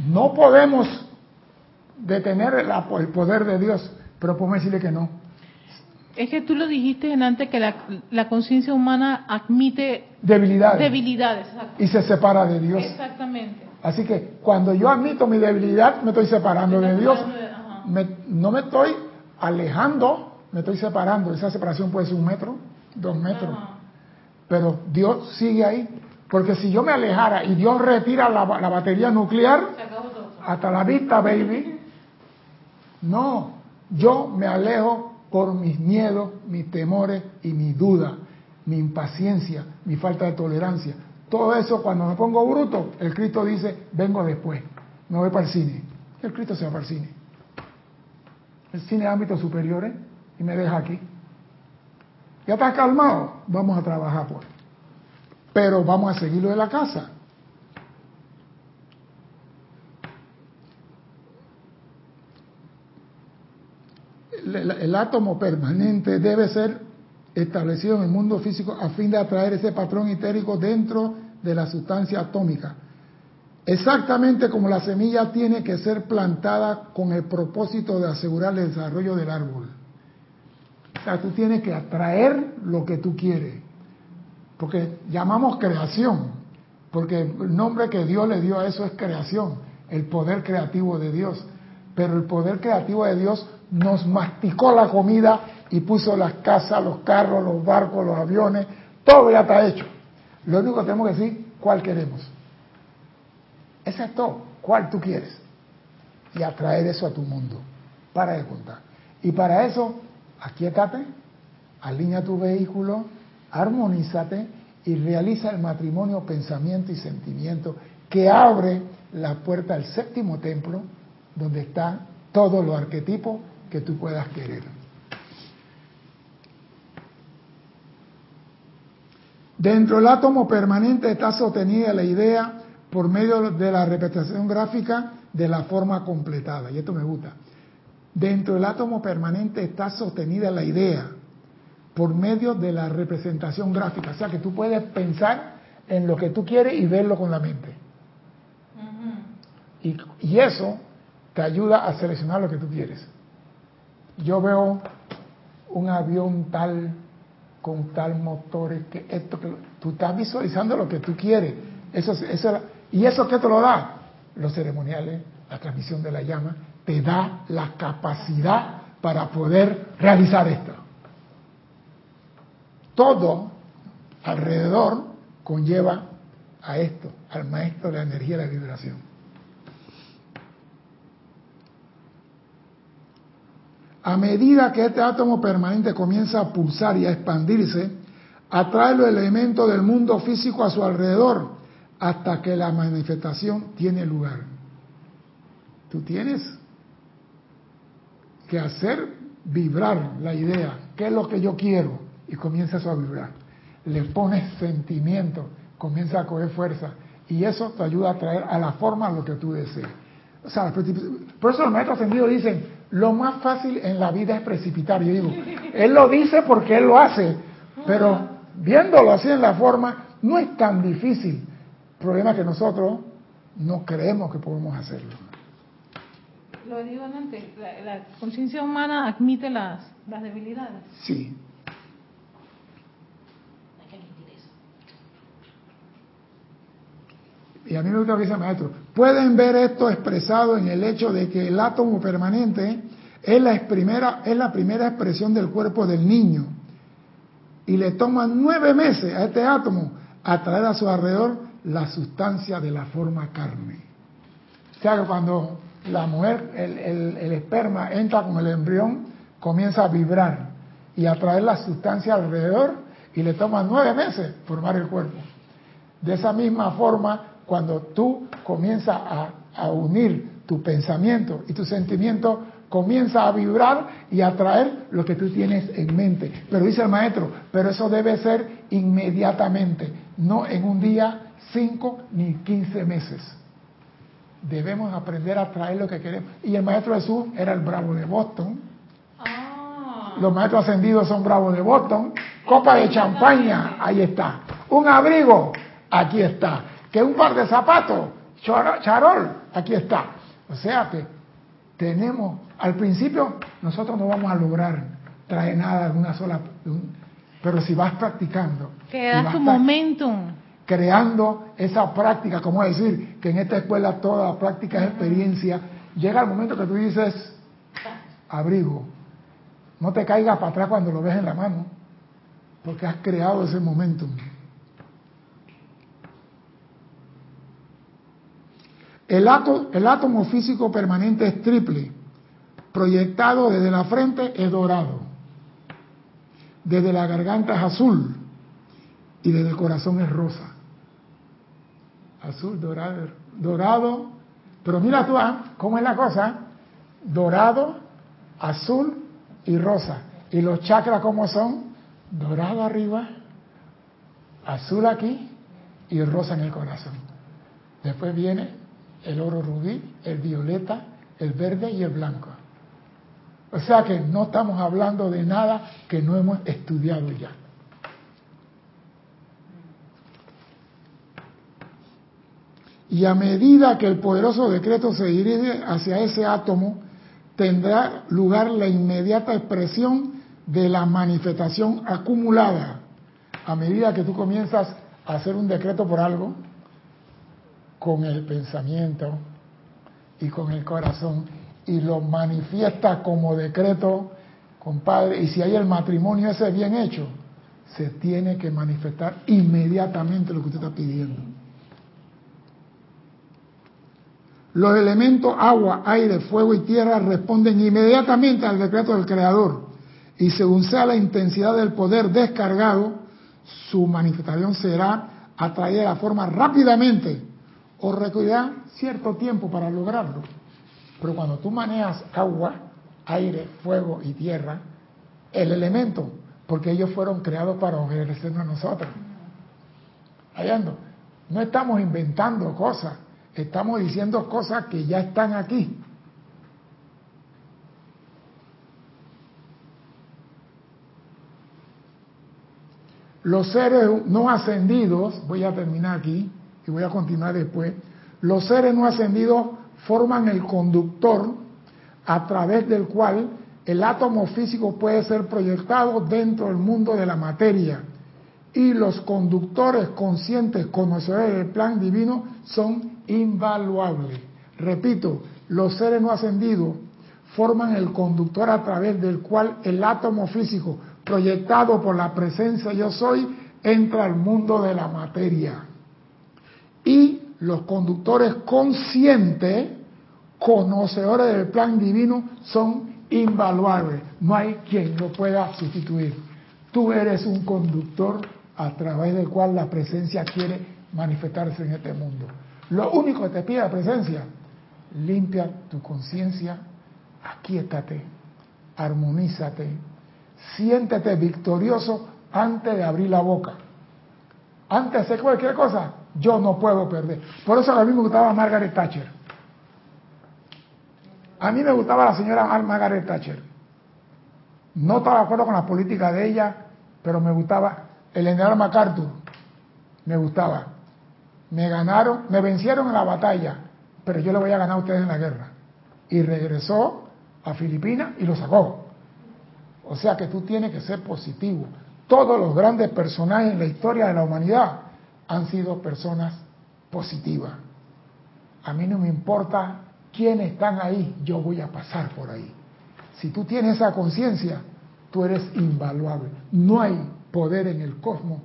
No podemos detener el poder de Dios, pero podemos decirle que no.
Es que tú lo dijiste en antes que la, conciencia humana admite
debilidades,
debilidades
y se separa de Dios.
Exactamente.
Así que cuando yo admito mi debilidad, me estoy separando de Dios. no me estoy alejando, me estoy separando. Esa separación puede ser un metro, dos metros. Pero Dios sigue ahí. Porque si yo me alejara y Dios retira la, batería nuclear, hasta la vista, baby. No, yo me alejo por mis miedos, mis temores y mis dudas, mi impaciencia, mi falta de tolerancia. Todo eso, cuando me pongo bruto, el Cristo dice, vengo después, me voy para el cine. El Cristo se va para el cine cine de ámbitos superiores y me deja aquí. ¿Ya estás calmado? Vamos a trabajar pues. Pero vamos a seguirlo de la casa. El, átomo permanente debe ser establecido en el mundo físico a fin de atraer ese patrón itérico dentro de la sustancia atómica Exactamente como la semilla tiene que ser plantada con el propósito de asegurar el desarrollo del árbol. O sea, tú tienes que atraer lo que tú quieres. Porque llamamos creación, porque el nombre que Dios le dio a eso es creación, el poder creativo de Dios. Pero el poder creativo de Dios nos masticó la comida y puso las casas, los carros, los barcos, los aviones, todo ya está hecho. Lo único que tenemos que decir, ¿cuál queremos? Todo. ¿Cuál tú quieres? Y atraer eso a tu mundo. Para de contar. Y para eso, aquíétate, alinea tu vehículo, armonízate y realiza el matrimonio, pensamiento y sentimiento que abre la puerta al séptimo templo donde están todos los arquetipos que tú puedas querer. Dentro del átomo permanente está sostenida la idea por medio de la representación gráfica de la forma completada. Y esto me gusta. Dentro del átomo permanente está sostenida la idea por medio de la representación gráfica. O sea que tú puedes pensar en lo que tú quieres y verlo con la mente. y, y, eso te ayuda a seleccionar lo que tú quieres. Yo veo un avión tal, con tal motores, que esto, que tú estás visualizando lo que tú quieres. Eso, eso, ¿Y eso qué te lo da? Los ceremoniales, la transmisión de la llama, te da la capacidad para poder realizar esto. Todo alrededor conlleva a esto, al maestro de la energía y la vibración. A medida que este átomo permanente comienza a pulsar y a expandirse, atrae los elementos del mundo físico a su alrededor hasta que la manifestación tiene lugar. Tú tienes que hacer vibrar la idea, qué es lo que yo quiero, y comienzas a vibrar. Le pones sentimiento, comienza a coger fuerza, y eso te ayuda a traer a la forma lo que tú deseas. O sea, por eso los maestros ascendidos dicen, lo más fácil en la vida es precipitar. Yo digo, él lo dice porque él lo hace, pero viéndolo así en la forma, no es tan difícil. El problema es que nosotros no creemos que podemos hacerlo.
Lo digo antes, la, conciencia humana admite las, las debilidades.
Sí. y a mí me gusta lo que dice el maestro, pueden ver esto expresado en el hecho de que el átomo permanente es la, primera, es la primera expresión del cuerpo del niño. Y le toma nueve meses a este átomo a traer a su alrededor la sustancia de la forma carne. O sea que cuando la mujer, el, el esperma entra con el embrión, comienza a vibrar y a traer la sustancia alrededor y le toma nueve meses formar el cuerpo. De esa misma forma, cuando tú comienzas a, unir tu pensamiento y tu sentimiento, comienza a vibrar y a traer lo que tú tienes en mente. Pero dice el maestro, pero eso debe ser inmediatamente, no en un día, cinco ni quince meses. Debemos aprender a traer lo que queremos. Y el maestro Jesús era el bravo de Boston. Ah. Los maestros ascendidos son bravos de Boston. Copa de champaña, ahí está. Un abrigo, aquí está que un par de zapatos, charol, aquí está. O sea que tenemos, al principio nosotros no vamos a lograr traer nada de una sola, pero si vas practicando.
Que da tu momentum.
Creando esa práctica, como decir, que en esta escuela toda práctica es experiencia, llega el momento que tú dices, abrigo, no te caigas para atrás cuando lo ves en la mano, porque has creado ese momentum. El, átomo físico permanente es triple. Proyectado desde la frente es dorado. Desde la garganta es azul. Y desde el corazón es rosa. Azul, dorado, dorado. Pero mira tú, ¿ah? ¿cómo es la cosa? Dorado, azul y rosa. ¿Y los chakras cómo son? Dorado arriba, azul aquí y rosa en el corazón. Después viene el oro rubí, el violeta, el verde y el blanco. O sea que no estamos hablando de nada que no hemos estudiado ya. Y a medida que el poderoso decreto se dirige hacia ese átomo, tendrá lugar la inmediata expresión de la manifestación acumulada. A medida que tú comienzas a hacer un decreto por algo, con el pensamiento y con el corazón y lo manifiesta como decreto, compadre, y si hay el matrimonio ese bien hecho, se tiene que manifestar inmediatamente lo que usted está pidiendo. Los elementos agua, aire, fuego y tierra responden inmediatamente al decreto del Creador y según sea la intensidad del poder descargado, su manifestación será atraída de la forma rápidamente o requerirá cierto tiempo para lograrlo. Pero cuando tú manejas agua, aire, fuego y tierra, el elemento, porque ellos fueron creados para obedecernos a nosotros. Hallando, no estamos inventando cosas, estamos diciendo cosas que ya están aquí. Los seres no ascendidos, voy a terminar aquí, y voy a continuar después, los seres no ascendidos forman el conductor a través del cual el átomo físico puede ser proyectado dentro del mundo de la materia. Y los conductores conscientes, conocedores del plan divino, son invaluables. Repito, los seres no ascendidos forman el conductor a través del cual el átomo físico, proyectado por la presencia yo soy, entra al mundo de la materia y los conductores conscientes, conocedores del plan divino, son invaluable. No hay quien lo pueda sustituir. Tú eres un conductor a través del cual la presencia quiere manifestarse en este mundo. Lo único que te pide la presencia, limpia tu conciencia, aquíétate, armonízate, siéntete victorioso antes de abrir la boca. Antes de hacer cualquier cosa, yo no puedo perder. Por eso a mí me gustaba Margaret Thatcher. A mí me gustaba la señora Margaret Thatcher. No estaba de acuerdo con la política de ella, pero me gustaba. El general MacArthur, me gustaba. Me ganaron, me vencieron en la batalla, pero yo le voy a ganar a ustedes en la guerra. Y regresó a Filipinas y lo sacó. O sea que tú tienes que ser positivo. Todos los grandes personajes en la historia de la humanidad han sido personas positivas. A mí no me importa quiénes están ahí, yo voy a pasar por ahí. Si tú tienes esa conciencia, tú eres invaluable. No hay poder en el cosmos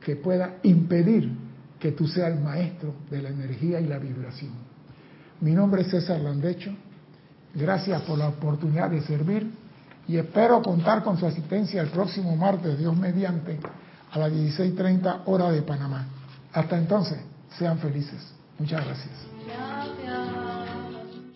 que pueda impedir que tú seas el maestro de la energía y la vibración. Mi nombre es César Landecho. Gracias por la oportunidad de servir y espero contar con su asistencia el próximo martes, Dios mediante, a las 16.30 hora de Panamá. Hasta entonces, sean felices. Muchas gracias.